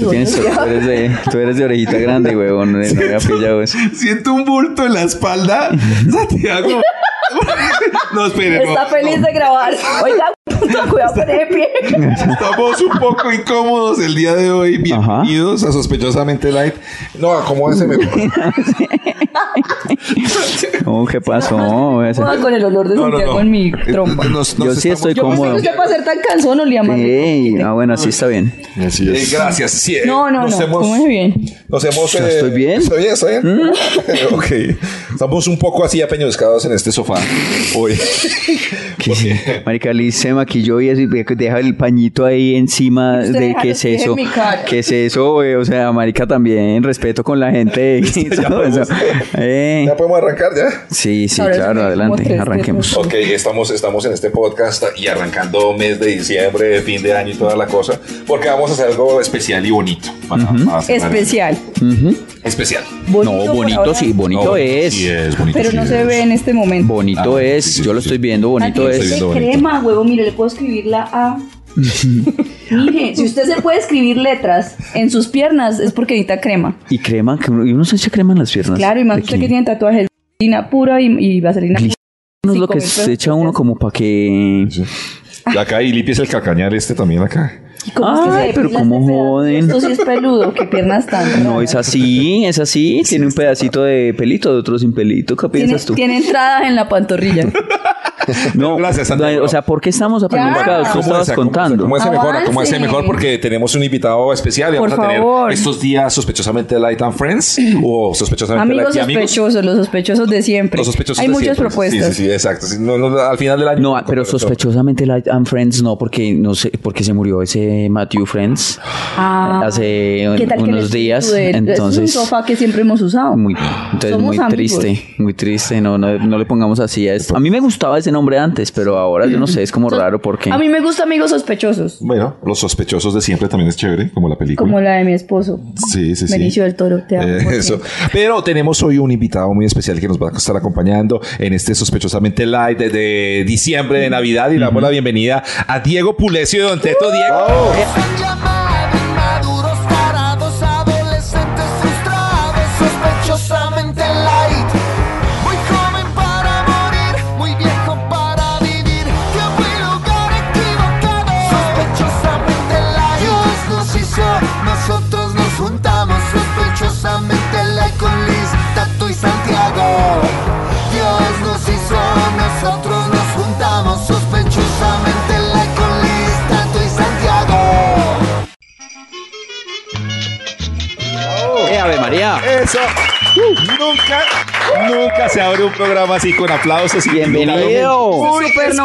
Tú, tienes, tú, eres de, tú eres de orejita grande, huevón. No, no había pillado eso. Siento un bulto en la espalda. Santiago. no, espere. Está no, feliz no. de grabar. Oiga, cuidado con ese pie. Estamos un poco incómodos el día de hoy. Bienvenidos a Sospechosamente Light. No, acomódese mejor. Oh, ¿Qué pasó? Joda con el olor de No, no, Santiago no. en mi trompa. Nos- nos Yo sí estamos- estoy Yo pensé cómodo. que usted para ser tan cansón olía más. Ey, ah, bueno, así está bien. Así Eh, es. gracias. Sí, eh, No, no, nos no. hemos- Come bien. Nos hemos. Yo eh, estoy bien. ¿Estoy bien? ¿Estoy bien? ok. Estamos un poco así apeñoscados en este sofá hoy. ¿Qué? Marica Liz se maquilló y que deja el pañito ahí encima Usted de qué es eso. ¿Qué es eso? güey? O sea, Marica también, respeto con la gente. y Ya podemos- Eh, ¿Ya podemos arrancar ya? Sí, sí, Ahora claro, adelante, arranquemos. Ok, estamos, estamos en este podcast y arrancando mes de diciembre, fin de año y toda la cosa, porque vamos a hacer algo especial y bonito. para- para cerrar. Especial. Especial. Bonito No, bonito sí, bonito No, es. Sí es bonito. Pero sí no es. se ve en este momento. Bonito Ah, es, sí, sí, yo lo sí. estoy viendo, bonito es. dice viendo bonito. crema, huevo. Mire, le puedo escribir la A. Mire, si usted se puede escribir letras en sus piernas es porque necesita crema. Y crema, que uno, y uno se echa crema en las piernas. Claro, y más ¿De usted que tiene tatuajes. Vaselina pura y, y vaselina pura. No es lo que se echa uno como para que... Sí. Acá y limpies el cacañar este también acá. ¿Y cómo es que Ay, se pero cómo joden. Esto sí es peludo, qué piernas tan No, es así, es así. Tiene un pedacito de pelito, de otro sin pelito. ¿Qué Tiene, piensas tú? tiene entradas en la pantorrilla. No, Gracias, Santiago. O sea, ¿por qué estamos apeñuscados? Tú ¿Cómo estabas es? ¿Cómo es? contando. ¿Cómo es mejor? ¿Cómo es Avance. mejor? Porque tenemos un invitado especial y Por vamos a tener favor. estos días sospechosamente Light and Friends o sospechosamente amigos Light y amigos. sospechosos, los sospechosos de siempre. Los sospechosos Hay de muchas siempre. propuestas. Sí, sí, sí, exacto. No, no, al final del año. No, pero sospechosamente Light and Friends no, porque no sé, porque se murió ese Matthew Friends Ah, hace ¿qué tal que el unos días. de? Entonces, es un sofá que siempre hemos usado. muy, entonces Somos muy amigos. triste, muy triste. No, no, no le pongamos así a esto. A mí me gustaba ese nombre antes, pero ahora yo no sé, es como raro porque. A mí me gusta amigos sospechosos, Bueno, los sospechosos de siempre también es chévere, como la película. como la de mi esposo. Sí, sí, sí. Benicio del Toro, te amo Eh, eso. Pero tenemos hoy un invitado muy especial que nos va a estar acompañando en este sospechosamente live de, de diciembre de Navidad y le damos la bienvenida a Diego Pulecio de Don Teto. Diego. Se llaman Eso. Nunca, nunca se abre un programa así con aplausos y Bienvenido. Muy Súper especial.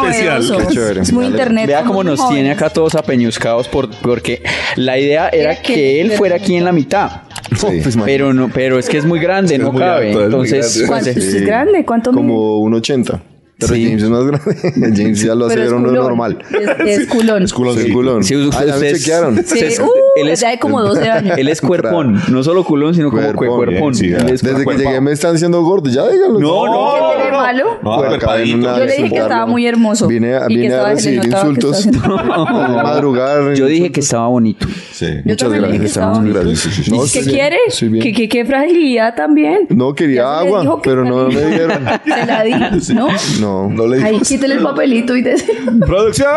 novedoso. Qué chévere. Es muy internet. Vea cómo nos tiene acá todos apeñuscados por, porque la idea era Era que- que él fuera aquí en la mitad. Sí. Pues, Pero no, pero es que es muy grande, Es no muy cabe. alto, es Entonces, grande. ¿Cuánto? pues, ¿Usted es grande? ¿Cuánto como un 80. Pero Sí. James es más grande. James ya lo hace Pero es ver uno culón. normal. Es, es culón. Es culón, Sí, sí. culón. Sí, ah, ya me ustedes- chequearon. Sí, Es- uh, él es- ya de como 12 años. Él es cuerpón, no solo culón, sino como Cuerpón, cue- cuerpón. bien, sí, Él es Desde que llegué me están diciendo gordo. Ya díganlo. No, no, ¿Qué tiene malo? No, una- Yo le dije que estaba muy hermoso. Vine a, que vine a recibir que insultos. a madrugar. Yo dije que estaba bonito. Sí. Yo Muchas dije que gracias. estaba Muchas bonito. gracias. No, ¿Qué bien, quiere? ¿Qué, qué, qué fragilidad también. No quería agua, que pero no me dieron. Se la di, ¿no? No. No le Ahí, digo. quítale el papelito y te... Producción.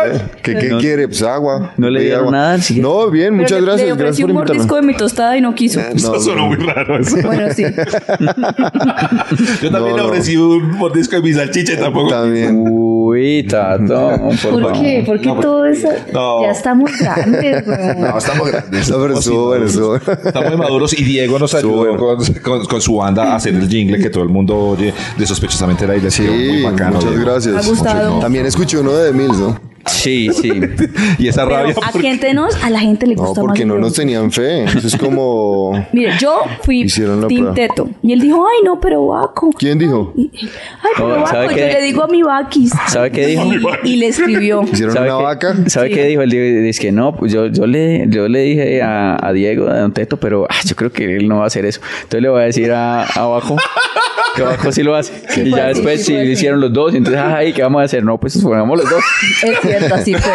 ¿Qué, qué quiere? Pues agua. No le dieron agua. nada, sí. No, bien, muchas le- gracias. Le ofrecí Gracias un mordisco de mi tostada y no quiso. Eso No, sonó muy raro. Eso. Bueno, sí. Yo también No, le no. ofrecí un mordisco de mi salchicha y tampoco. También. Uy, tato, por, ¿Por qué? ¿Por qué todo eso? no. Ya estamos grandes. No, estamos grandes. No, pero estuvo bueno. Estamos muy maduros y Diego nos ayudó con, con- con su banda a hacer el jingle que todo el mundo oye de sospechosamente la isla. Sí, muy bacano. muchas Diego. gracias. Ha gustado. También escuché uno de Mills, ¿no? Sí, sí. Y esa rabia. Aquí entre nos, a la gente le No, gusta porque más no nos tenían fe. Eso es como... Mire, yo fui Team. Teto. Y él dijo, ay, no, pero Baco. ¿Quién dijo? Ay, pero No, Baco, ¿sabe yo qué? le digo a mi Bakis. ¿Sabe qué dijo? Y, y le escribió. ¿Hicieron ¿Sabe una qué- vaca? ¿Sabe Sí. qué dijo? Él dijo, dice que no, pues yo, yo, le, yo le dije a, a Diego, a Don Teto, pero ah, yo creo que él no va a hacer eso. Entonces le voy a decir a, a Baco Tabaco sí lo hace. Sí y ya así, después sí sí hicieron los dos. Y entonces, ay, ¿qué vamos a hacer? No, pues ponemos los dos. Es cierto, así fue.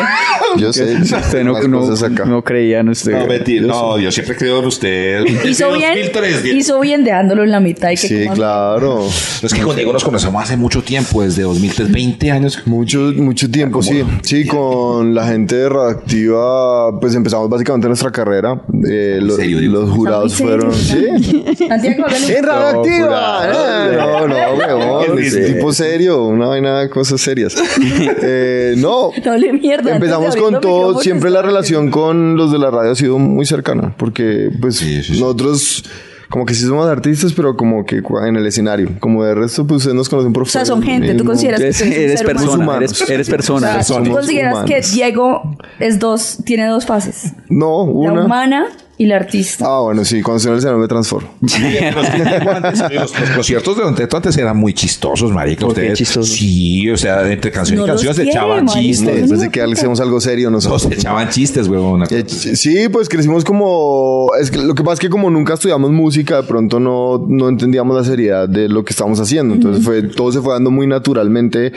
Yo sé, Usted no, no, no creía en usted. No, mentira. No, yo siempre creo en usted. Hizo bien, 2003, hizo bien dejándolo en la mitad y que Sí, claro. Es que con Diego nos conocemos hace mucho tiempo, desde 2003, 20 años. Mucho, mucho tiempo, sí. Sí, con la gente de Radioactiva, pues empezamos básicamente nuestra carrera. Eh, lo- serio, los jurados fueron. Sí. ¡En Radioactiva! No, no, weón. Es tipo serio, una vaina de cosas serias. Eh, no. No hable mierda. Empezamos con todo, siempre la relación con los de la radio ha sido muy cercana, porque pues Sí, sí, sí. nosotros como que sí somos artistas, pero como que en el escenario, como de resto pues ustedes nos conocen por O sea, son gente, tú consideras que Eres, persona, eres, eres O persona. sea, tú consideras que. Diego es dos, tiene dos fases. No, La una. humana y la artista. Ah, bueno, sí, cuando en el escenario me transformo. Antes, los, los conciertos de Don Teto antes eran muy chistosos, marica. ¿Por qué Ustedes, chistosos? Sí, o sea, entre canción No y canción se quiere, echaban marica. chistes. Después de que hacemos algo serio No, se nosotros. echaban chistes, huevón. Eh, Sí, pues crecimos como... Es que lo que pasa es que como nunca estudiamos música, de pronto no, no entendíamos la seriedad de lo que estábamos haciendo. Entonces fue, todo se fue dando muy naturalmente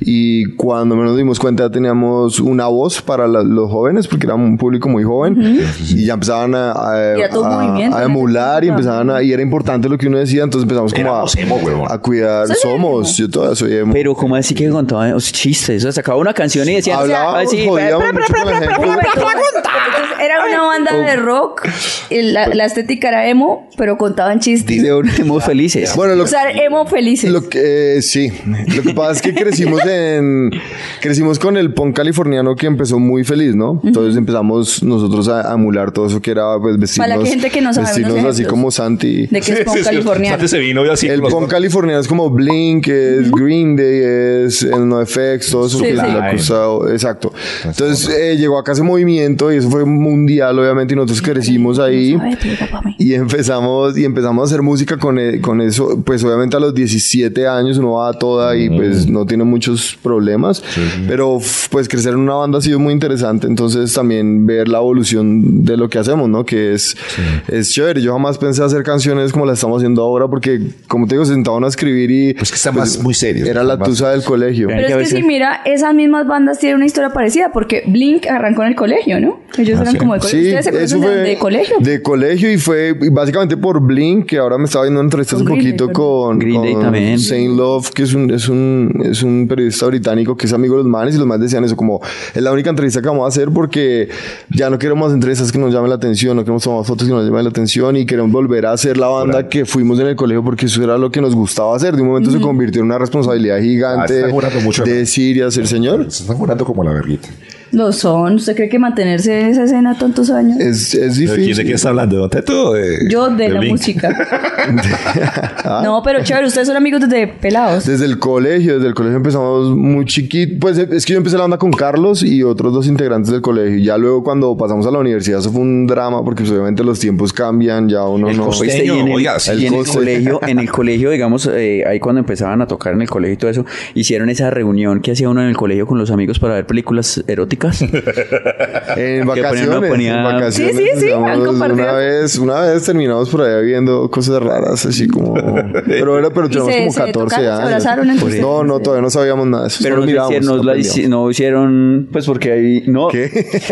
y cuando menos nos dimos cuenta ya teníamos una voz para la- los jóvenes, porque era un público muy joven y ya empezaban a, a, a- a ese emular y empezaban a... Y era importante lo que uno decía, entonces empezamos como a, emo, a cuidar. ¿Sos Somos, yo todavía soy emo. Pero como así que contaban los chistes, o sea, sacaba una canción y decían, Hablábamos, así, jodíamos "Pre- pre- mucho con la gente. Un momento, entonces, era una banda de rock, y la, la estética era emo, pero contaban chistes. de éramos felices. Bueno, lo O sea, emo felices. Lo que eh, sí, lo que pasa es que crecimos en crecimos con el punk californiano que empezó muy feliz, ¿no? Entonces empezamos nosotros a, a emular todo eso que era pues vestirnos, Para la gente que no sabe, vestirnos unos así ejemplos. como Santi. de que es punk californiano. Antes se vino y así. El punk californiano es como Blink, es Green Day, es el NoFX, todo eso Sí, que sí. es cosa, exacto. Entonces eh, llegó acá ese movimiento y eso fue mundial, obviamente, y nosotros crecimos ahí. Y empezamos, y empezamos a hacer música con, e- con eso. Pues obviamente a los 17 años uno va a toda y pues no tiene muchos problemas. Pero pues crecer en una banda ha sido muy interesante. Entonces también ver la evolución de lo que hacemos, ¿no? Que es, es chévere. Yo jamás pensé hacer canciones como las estamos haciendo ahora porque, como te digo, se sentaban a escribir y... Pues que están más muy serios. Era la Más- tusa del colegio. Pero- es que veces- si mira, esas mismas bandas tienen una historia parecida, porque Blink arrancó en el colegio, ¿no? Ellos Ah, eran sí. como de colegio. Sí, ¿Ustedes se fue de, de colegio? De colegio y fue básicamente por Blink, que ahora me estaba viendo una entrevista hace Con Green Day, poquito con, Green Day con también. Saint Love, que es un, es, un, es un periodista británico que es amigo de los manes y los manes decían eso como es la única entrevista que vamos a hacer porque ya no queremos entrevistas que nos llamen la atención, no queremos tomar fotos que nos llamen la atención y queremos volver a hacer la banda que fuimos en el colegio porque eso era lo que nos gustaba hacer. De un momento se convirtió en una responsabilidad Ah, gigante está jurando mucho, decir y hacer señor. Se están jurando como la verguita. Lo son. ¿Usted cree que mantenerse en esa escena tantos años? Es, es ¿De quién, difícil. de quién está hablando? ¿De de- Yo de, la Blink? música. No, pero chévere, ustedes son amigos desde pelados. Desde el colegio, desde el colegio empezamos muy chiquito. Pues es que yo empecé la banda con Carlos y otros dos integrantes del colegio. Y ya luego cuando pasamos a la universidad, eso fue un drama porque pues, obviamente los tiempos cambian, ya uno El no... coste- Oíste, y en el, Oiga, sí, y en el colegio, en el colegio, digamos, eh, ahí cuando empezaban a tocar en el colegio y todo eso, hicieron esa reunión que hacía uno en el colegio con los amigos para ver películas eróticas. En Que vacaciones, ponía- en vacaciones. Sí, sí, sí, digamos, han compartido. Una vez, una vez terminamos por ahí viendo cosas raras, así como... Pero era, pero ¿Y teníamos se- como se 14 tocaron, se años. abrazaron entre ustedes? no, no, todavía no sabíamos nada de eso. Pero solo no, se mirábamos, hicieron, no, la hici- no hicieron, pues porque ahí, no, ¿Qué?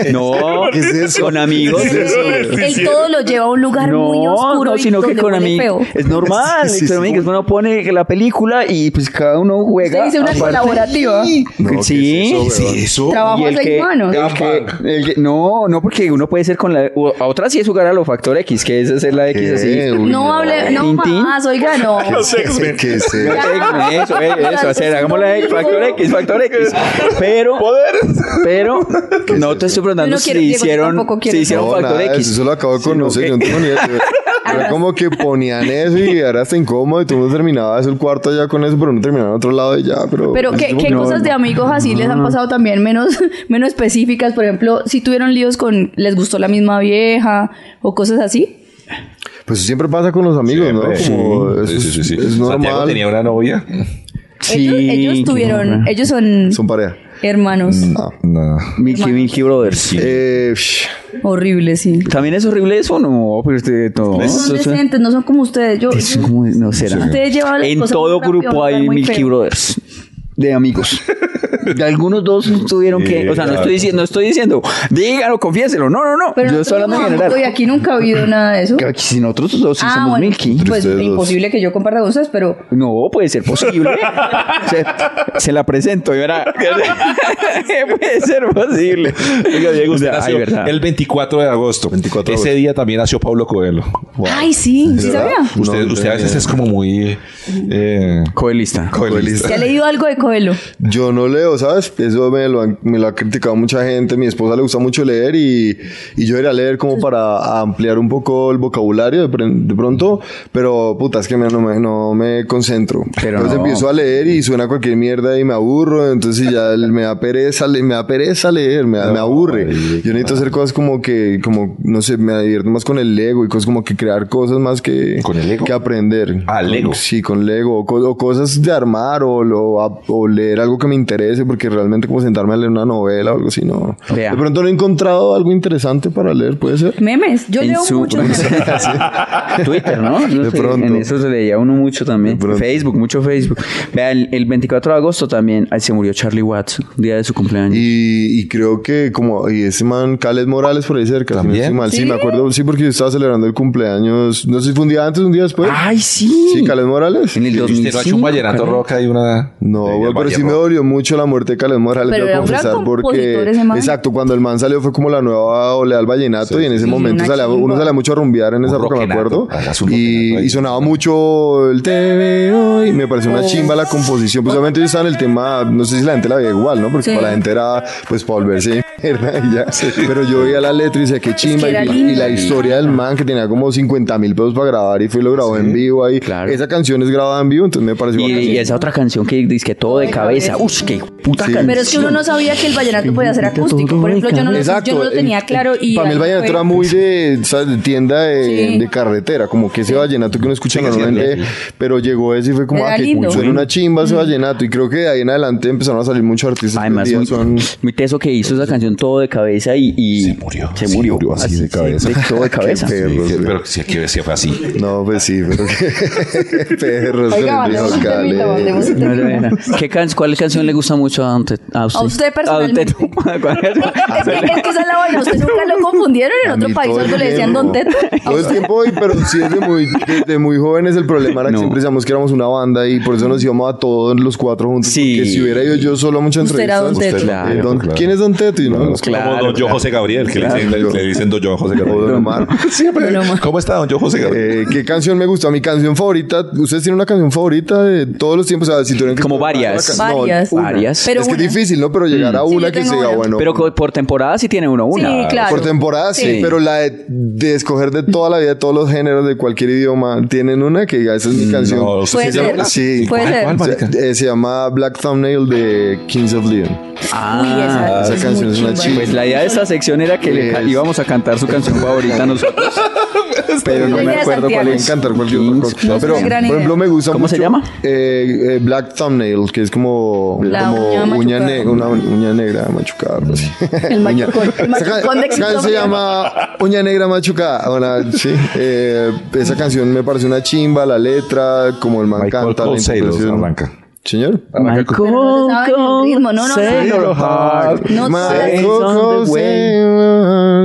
no, ¿Qué es eso? con amigos. ¿Qué es eso? El todo lo lleva a un lugar muy No, oscuro no, y sino que donde con amigos es normal, Sí, sí, sí. amigos uno pone la película y pues cada uno juega. Usted dice una colaborativa. No, ¿qué es sí, eso, Sí, eso. Trabajo Y el seis que- manos. el que- el que- no, no, porque uno puede ser con la. A otra sí es jugar a lo factor X, que es hacer la X ¿Qué? así. Uy, No hable, no más, oiga, no. ¿Qué es eso? Eso, eso, hacer, hagamos la X, factor X, factor X. Pero, pero, no te estoy preguntando no si hicieron, si hicieron No, factor nada, X. Eso lo acabo de conocer, yo no tengo ni idea. Era como que ponían eso y era hasta incómodo y todo el mundo terminaba eso el cuarto ya con eso, pero no terminaba en otro lado y ya, pero... Pero ¿qué, no, cosas de no. amigos así les han pasado también menos, menos específicas? Por ejemplo, si tuvieron líos con les gustó la misma vieja o cosas así. Pues siempre pasa con los amigos, ¿no? Siempre. Como Sí, sí, es, sí, sí. es Santiago normal. tenía una novia. Sí, ellos, ellos tuvieron, horror. ellos son, Son pareja. Hermanos. No. No. Milky Milky Brothers. Eh, psh, Horrible, sí. También es horrible eso, no, pero usted todo. No son decentes, no son como ustedes. Yo, Es como- no será. Ustedes llevan las En cosas todo grupo hay Milky feo. Brothers de amigos. De algunos dos tuvieron que, o sea, no estoy diciendo, no estoy diciendo, dígalo, confiéselo. No, no, no. Pero yo estoy hablando general. y aquí nunca ha habido nada de eso. Que aquí Si nosotros dos sí ah, somos bueno, Milky. pues dos. imposible que yo comparta con ustedes, pero No, puede ser posible. se, se la presento y verá. puede ser posible. Oiga, Diego, usted O sea, nació ay, verdad. el 24 de agosto. 24 de Ese día también nació Pablo Coelho. ay, sí, sí. Usted, No, usted a veces es como muy... Eh, Coelista. coelhista. ¿Se ha leído algo de Coelho? Yo no leo, ¿sabes? Eso me lo, han- me lo ha criticado mucha gente. Mi esposa le gusta mucho leer y, y yo iría a leer como para ampliar un poco el vocabulario de, de pronto, pero puta, es que me- no, me, no me concentro. Pero entonces no. empiezo a leer y suena cualquier mierda y me aburro, entonces ya me da pereza, me da pereza leer, me, da- me aburre. Yo necesito hacer cosas como que, como, no sé, me divierto más con el Lego y cosas como que crear cosas más que, ¿Con el Lego? que aprender. Ah, Lego. Sí, con Lego. O, o cosas de armar o, lo- a- o leer algo que me interese, porque realmente como sentarme a leer una novela o algo así, no. Vea. De pronto no he encontrado algo interesante para leer, puede ser. Memes. Yo En leo memes. Twitter, ¿no? No De sé, pronto. En eso se leía uno mucho también. Facebook, mucho Facebook. Vea, el, el 24 de agosto también ay, se murió Charlie Watts, día de su cumpleaños. Y, y creo que como, y ese man, Caled Morales por ahí cerca, si no ¿También? mal. Sí, ¿Sí? me acuerdo, sí, porque yo estaba celebrando el cumpleaños, no sé si fue un día antes, un día después. ¡Ay, sí! Sí, Caled Morales. En el ¿Usted no ha 2005. hecho un vallenato roca y una... No, del pero sí me dolió mucho la muerte de Caled Morales, Pero confesar, porque... Exacto, cuando el man salió fue como la nueva oleada al vallenato y en ese Sí, momento salía, uno salía mucho a rumbear en esa época, me acuerdo. Y, sonaba mucho el te veo y me pareció una chimba la composición. Pues obviamente yo estaba en el tema, no sé si la gente la veía igual, ¿no? Porque Sí. para la gente era pues para volverse mierda y ya. Pero yo veía la letra y decía qué chimba y, la historia del man que tenía como 50 mil pesos para grabar y fue y lo grabó en vivo ahí. Claro. Esa canción es grabada en vivo, entonces me pareció Y, y esa otra canción que dice que todo de cabeza. ¡Ush, qué puta Sí. canción! Pero es que uno no sabía que el vallenato podía ser acústico. Por ejemplo, yo no, lo- Exacto. yo no lo tenía el- claro. Y para mí el vallenato fue- era muy de, ¿sabes? de tienda de, Sí. de carretera, como que ese vallenato que uno escucha siendo, normalmente, pero llegó ese y fue como Era ah, que suena una chimba ese vallenato y creo que de ahí en adelante empezaron a salir muchos artistas Además, muy, son muy teso que hizo esa canción todo de cabeza y, y Se murió. Se Sí, murió. murió así de cabeza. todo de cabeza. Qué Sí, perros, pero sí, que decía fue así. no pues sí pero que perros Oiga. ¿Qué can- ¿Cuál canción le gusta mucho a usted? A usted, A usted personalmente. A usted. ¿Cuál es? Es que, es que esa es la vaina. ¿Usted nunca lo confundieron en A otro país? Algo le decían. Don Teto. Todo el tiempo, y- pero sí desde muy, desde muy jóvenes el problema era que No. siempre decíamos que éramos una banda y por eso nos íbamos a todos los cuatro juntos. Sí. Porque si hubiera ido yo solo a muchas Usted era entrevistas. Don Teto. eh, don- claro. ¿Quién es Don Teto? Y no, Claro, nos claro, como don claro. José Gabriel, que le, dicen, le- le dicen don Joe José Gabriel. Don Omar. Siempre. Don Omar. ¿Cómo está don Joe José Gabriel? Eh, ¿Qué canción me gusta? Mi canción favorita. ¿Ustedes tienen una canción favorita de todos los tiempos? O sea, si tuvieran que Como varias. no, Varias. una. Varias. Pero es que una. es difícil, ¿no? Pero llegar a una que sea una. bueno. Pero co- por temporada sí tiene uno una. Sí, claro. Por temporada sí, Sí. pero la de, de escoger de toda la vida, de todos los géneros, de cualquier idioma, tienen una que diga, esa es mi canción. No, Puede Se llama- ser. Sí. Puede ¿Cuál, ser. cuál, marica? Se, eh, se llama Black Thumbnail de Kings of Leon. Ah, Uy, esa, esa es canción muy es una chimba. Pues la idea de esta sección era que le íbamos a cantar su canción favorita a nosotros. Pero no me acuerdo cuál es. cantar cualquier otra cosa. No, pero, por idea. ejemplo, me gusta ¿Cómo mucho. se llama? eh, eh, Black Thumbnail, que es como, La como uña uña, machucada. ne- una uña negra machucada. algo así. El machucón. El de esa se llama Uña Negra Machucada. Sí. Eh, esa canción me parece una chimba, la letra, como el man Michael canta, la Sailor interpretación. Señor. Michael Pero no ritmo. No, no, no. Sailor Heart. No My Coco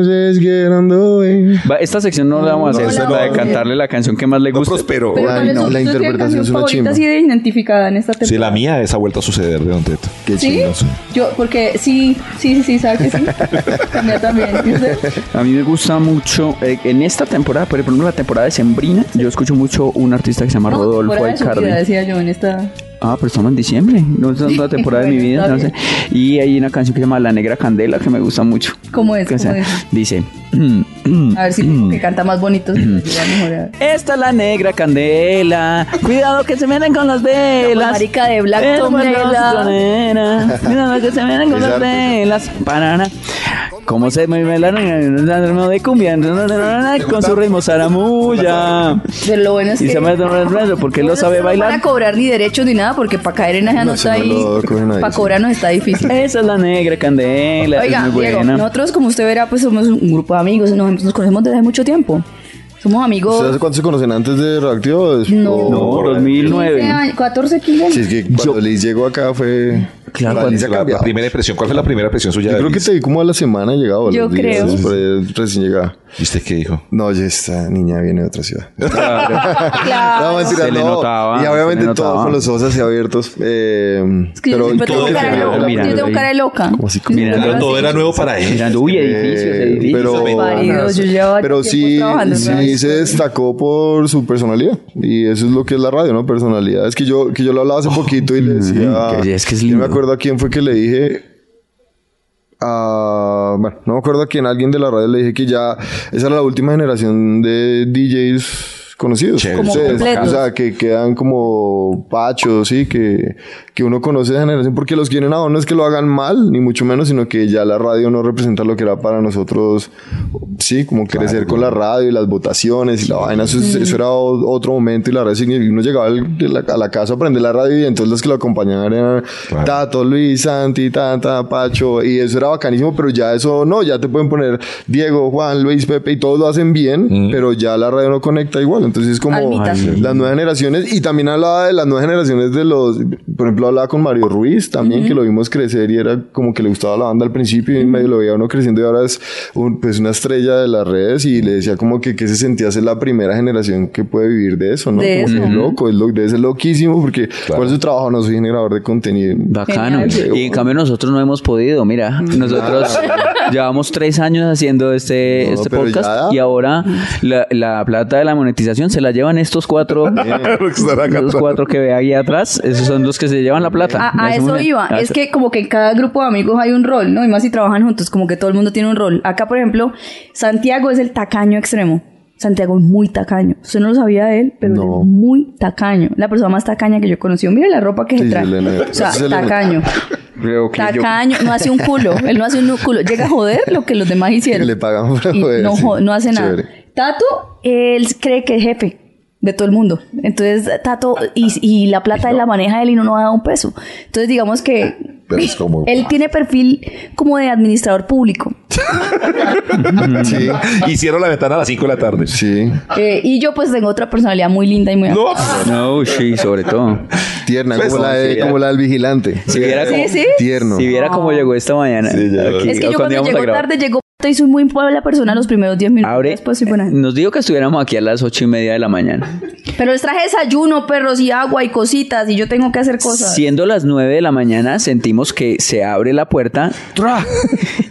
just get on the way. Va, Esta sección no la vamos a hacer, No, la la de cantarle la canción que más le No gusta. prosperó. Pero Ay, ¿cuál es no, la interpretación es una chimba. así de identificada en esta temporada? Sí, la mía esa vuelta a suceder de Don Teto. Qué ¿Sí? Yo, porque sí, sí, sí, sí, ¿sabe que sí? También. ¿Y usted? A mí me gusta mucho, eh, en esta temporada, por ejemplo, la temporada de Sembrina, yo escucho mucho un artista que se llama No, Rodolfo Aicardi. decía yo en esta... Ah, pero estamos en diciembre, no es la temporada de mi vida, no sé. Y hay una canción que se llama La Negra Candela que me gusta mucho. ¿Cómo es? dice, A ver si que canta más bonito. esta es la negra candela, cuidado que se vienen con las velas. marica de Black Tom bueno, Nela. tonera, Cuidado que se vienen con las velas. Parana. ¿Cómo se mueve la ritmo de cumbia? Con su ritmo zaramulla. Pero lo bueno es Y que... se me porque él lo sabe No van a bailar. cobrar ni derechos ni nada porque para caer en esa No, no ahí, para cobrarnos está difícil. Esa es la negra candela, Oiga, es muy Diego, nosotros como usted verá, pues somos un grupo de amigos, nos, nos conocemos desde hace mucho tiempo. Somos amigos. ¿Ustedes hace cuánto se conocen antes de Reactivo? Des- No. No, 2009. 15 años, 14, 15 años. Sí, es que cuando Liz llegó acá fue... Claro, la La, la cambiado. primera impresión, ¿cuál fue la primera impresión suya? Yo creo que te vi como a la semana llegado. Yo días, creo. por ahí, recién llegada. ¿Y usted qué dijo? No, oye, esta niña viene de otra ciudad. Claro. No, mentira, Se le no. notaba, y se obviamente le todo notaba. con los ojos así abiertos. Eh, Es que yo pero siempre todo tengo cara de la- loca. la- mirando Yo tengo ahí. cara de loca. Como así como- Mirando Pero todo era nuevo para él. Mirando, uy, edificios, Eh, edificios. pero- yo llevaba Pero sí, sí se destacó por su personalidad. Y eso es lo que es la radio, ¿no? Personalidad. Es que yo, que yo lo hablaba hace poquito y le decía. es que es yo lindo. Acuerdo a quién fue que le dije. a- bueno, no me acuerdo a quién, a alguien de la radio le dije que ya esa era la última generación de DJs conocidos. Como Ustedes, o sea, que quedan como pachos, sí, que, que uno conoce de generación porque los quieren a no es que lo hagan mal, ni mucho menos, sino que ya la radio no representa lo que era para nosotros, sí, como crecer con la radio y las votaciones y la vaina, eso, es- eso era otro momento y la radio, uno llegaba a la casa a aprender la radio y entonces los que lo acompañaban eran Claro. Tato, Luis, Santi, Tata, Pacho, y eso era bacanísimo, pero ya eso no, ya te pueden poner Diego, Juan, Luis, Pepe y todos lo hacen bien, pero ya la radio no conecta igual, entonces es como Almitas. las nuevas generaciones y también hablaba de las nuevas generaciones de los, por ejemplo, hablaba con Mario Ruiz también, que lo vimos crecer y era como que le gustaba la banda al principio y medio lo veía uno creciendo y ahora es un- pues una estrella de las redes y le decía como que, que se sentía ser la primera generación que puede vivir de eso, ¿no? De Como que eso. es loco, es lo, debe ser loquísimo porque ¿cuál es su trabajo? No soy generador de contenido. Bacano. Genial. Y en cambio nosotros no hemos podido. Mira, nosotros llevamos tres años haciendo este, No, este podcast ya. y ahora la, la plata de la monetización se la llevan estos cuatro, los cuatro que ve ahí atrás. Esos son los que se llevan la plata. A, a Es eso iba. a Es que como que en cada grupo de amigos hay un rol, ¿no? Y más si trabajan juntos, como que todo el mundo tiene un rol. Acá, por ejemplo, Santiago es el tacaño extremo. Santiago es muy tacaño. Usted no lo sabía de él, pero él No. es muy tacaño. La persona más tacaña que yo conocí. Mire la ropa que Sí, se trae. o sea, se tacaño. Creo que yo- Tacaño. No hace un culo. Él no hace un culo. Llega a joder lo que los demás hicieron. Le pagan por Y joder, no, sí. jo- no hace nada. Chévere. Tato, él cree que es jefe de todo el mundo. Entonces, Tato, y, y la plata él la maneja él y no nos da un peso. Entonces, digamos que Pero es como- él tiene perfil como de administrador público. Sí, Hicieron la ventana a las 5 de la tarde. sí. Eh, y yo pues tengo otra personalidad muy linda y muy... No. No, sí, sobre todo. Tierna, Pues, como, la de- sí, como la del vigilante. Si viera Sí, como, sí. Tierno. si viera cómo llegó esta mañana. Sí, ya. aquí, Es que yo cuando llego tarde, llego y soy muy buena persona los primeros 10 minutos. Abre, Después soy buena. nos dijo que estuviéramos aquí a las ocho y media de la mañana. Pero les traje desayuno, perros y agua y cositas y yo tengo que hacer cosas. Siendo las 9 de la mañana, sentimos que se abre la puerta ¡tra!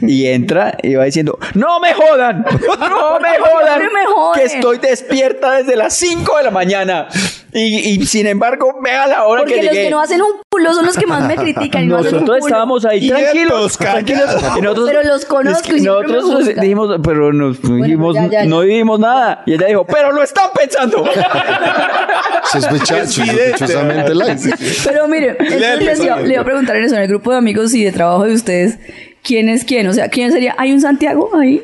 y entra y va diciendo, ¡No me jodan! ¡No me jodan! siempre me joden! Que estoy despierta desde las 5 de la mañana. Y, y sin embargo, vea la hora Porque que los llegué. que no hacen un culo son los que más me critican. y no hacen un Nosotros estábamos ahí tranquilos, Quietos, tranquilos. Y nosotros, Pero los conozco es que y siempre me nosotros dijimos, pero nos no dijimos, ya, ya, ya. no dijimos nada. Y ella dijo, pero lo están pensando. Sospecha- sospechosamente light. Pero mire, entonces le iba a preguntar en eso, en el grupo de amigos y de trabajo de ustedes, ¿quién es quién? O sea, ¿quién sería? ¿Hay un Santiago ahí?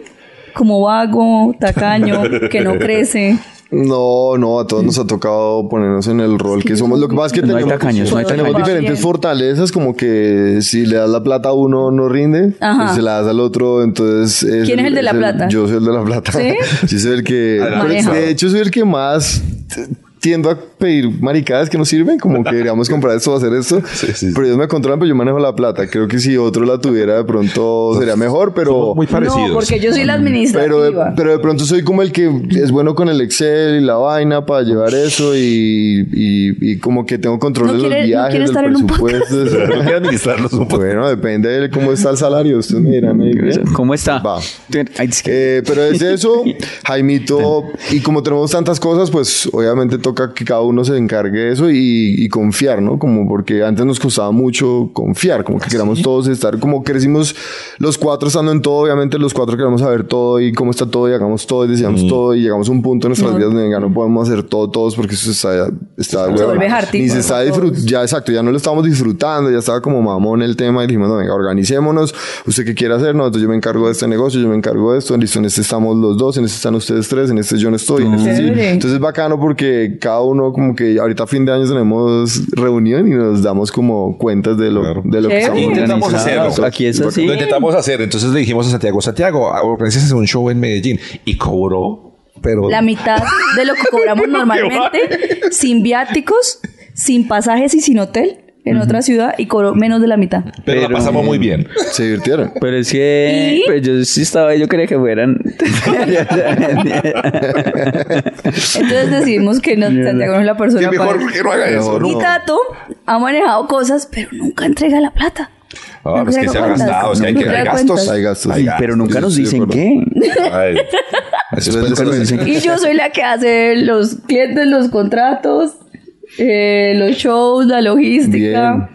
Como vago, tacaño, que no crece. No, no, a todos nos ha tocado ponernos en el rol que somos. Lo que pasa es que No hay tenemos, tacaños, no hay tenemos diferentes fortalezas, como que si le das la plata a uno no rinde, pues se la das al otro, entonces... ¿Quién es el de la plata? Yo soy el de la plata. ¿Sí? Sí, soy el que... De hecho, soy el que más tiendo a pedir maricadas que no sirven, como que deberíamos comprar esto o hacer esto. Sí, sí. Pero ellos me controlan, pero yo manejo la plata. Creo que si otro la tuviera, de pronto sería mejor, pero... Somos muy parecidos. No, porque yo soy la Pero administrativa. de, pero de pronto soy como el que es bueno con el Excel y la vaina para llevar eso y, y, y como que tengo control ¿No de quiere- los no viajes, quiere del estar en un presupuesto. Hay que administrarlos un poco. bueno, depende de cómo está el salario. Ustedes me dirán ahí. bien. ¿Cómo está? Va. Eh, pero es eso, Jaimito, y como tenemos tantas cosas, pues obviamente toca que cada uno se encargue de eso y, y confiar, ¿no? Como porque antes nos costaba mucho confiar, como que queramos todos estar, como crecimos los cuatro estando en todo, obviamente los cuatro queremos saber todo y cómo está todo y hagamos todo y decíamos todo y llegamos a un punto en nuestras vidas donde venga, no podemos hacer todo todos porque eso está, está Se vuelve Ni se está disfrutando, ya exacto, ya no lo estamos disfrutando, ya estaba como mamón el tema y dijimos, no, venga, organicémonos, usted qué quiere hacer, no, entonces yo me encargo de este negocio, yo me encargo de esto, listo, en este estamos los dos, en este están ustedes tres, en este yo no estoy, en este sí. Entonces es bacano porque cada uno como que ahorita a fin de año tenemos reunión y nos damos como cuentas de lo, Claro. de lo que estamos Intentamos hacerlo. Aquí es así. Lo intentamos hacer. Entonces le dijimos a Santiago, Santiago, organizas un show en Medellín. Y cobró, pero... La mitad de lo que cobramos normalmente, sin viáticos, sin pasajes y sin hotel en otra ciudad y cobró menos de la mitad. pero la Pero- pasamos muy bien. Se divirtieron. Pero es que ¿Y? pues yo sí estaba ahí, yo quería que fueran. Entonces decidimos que no, Santiago no es la persona Que mejor para- que no haga eso. Mejor Y ¿no? Tato ha manejado cosas, pero nunca entrega la plata. Ah, pues que se ha gastado, es que hay No que hay entrega gastos. Hay gastos. Pero nunca nos dicen qué. Ay, eso es Y yo soy la que hace los clientes, los contratos, eh, los shows, la logística.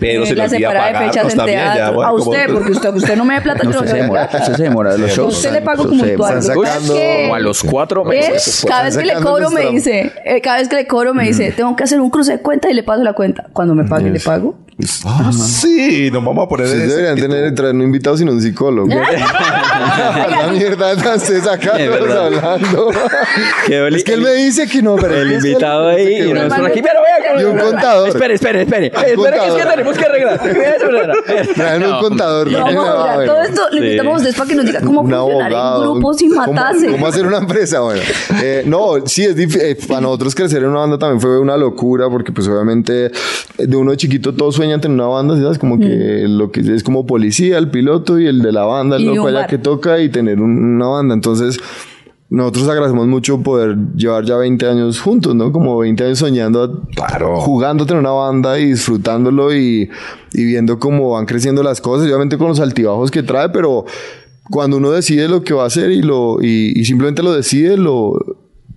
Pero eh, se la separada de fechas en también, ya, teatro. bueno, a como- usted, porque usted, usted no me da plata, No, yo no usted se le doy demora, plata. usted se demora los shows. usted le pago como se- puntual. están Uy, sacando- es que- O a los cuatro meses. Cada vez que le cobro me dice, eh, cada vez que le cobro me dice, tengo que hacer un cruce de cuenta y le paso la cuenta. Cuando me pague, le pago. Ah, sí, nos vamos a poner Ustedes ese- deberían tener, traer no invitados, sino un psicólogo. La mierda están ustedes acá todos hablando. Es que él me dice que no, pero El es que invitado ahí y nosotros aquí, pero Y un contador. Espere, espere, espere. Espere, que es que tenemos que arreglar. Traen un contador. No, vamos a Ah, hablar. Todo esto lo invitamos a ustedes para que nos diga cómo un funcionar en grupo sin ¿Cómo- matarse. ¿Cómo, hacer una empresa? Bueno, eh, no, sí, es difícil. para nosotros crecer en una banda también fue una locura porque pues obviamente eh, de uno de chiquito todos sueñan tener una banda, ¿sabes? Como que lo que es como policía, el piloto y el de la banda, el loco allá que toca y tener un- una banda. Entonces... Nosotros agradecemos mucho poder llevar ya 20 años juntos, ¿no? Como 20 años soñando, Claro. jugando tener una banda y disfrutándolo y, y viendo cómo van creciendo las cosas, obviamente con los altibajos que trae, pero cuando uno decide lo que va a hacer y, lo, y, y simplemente lo decide, lo,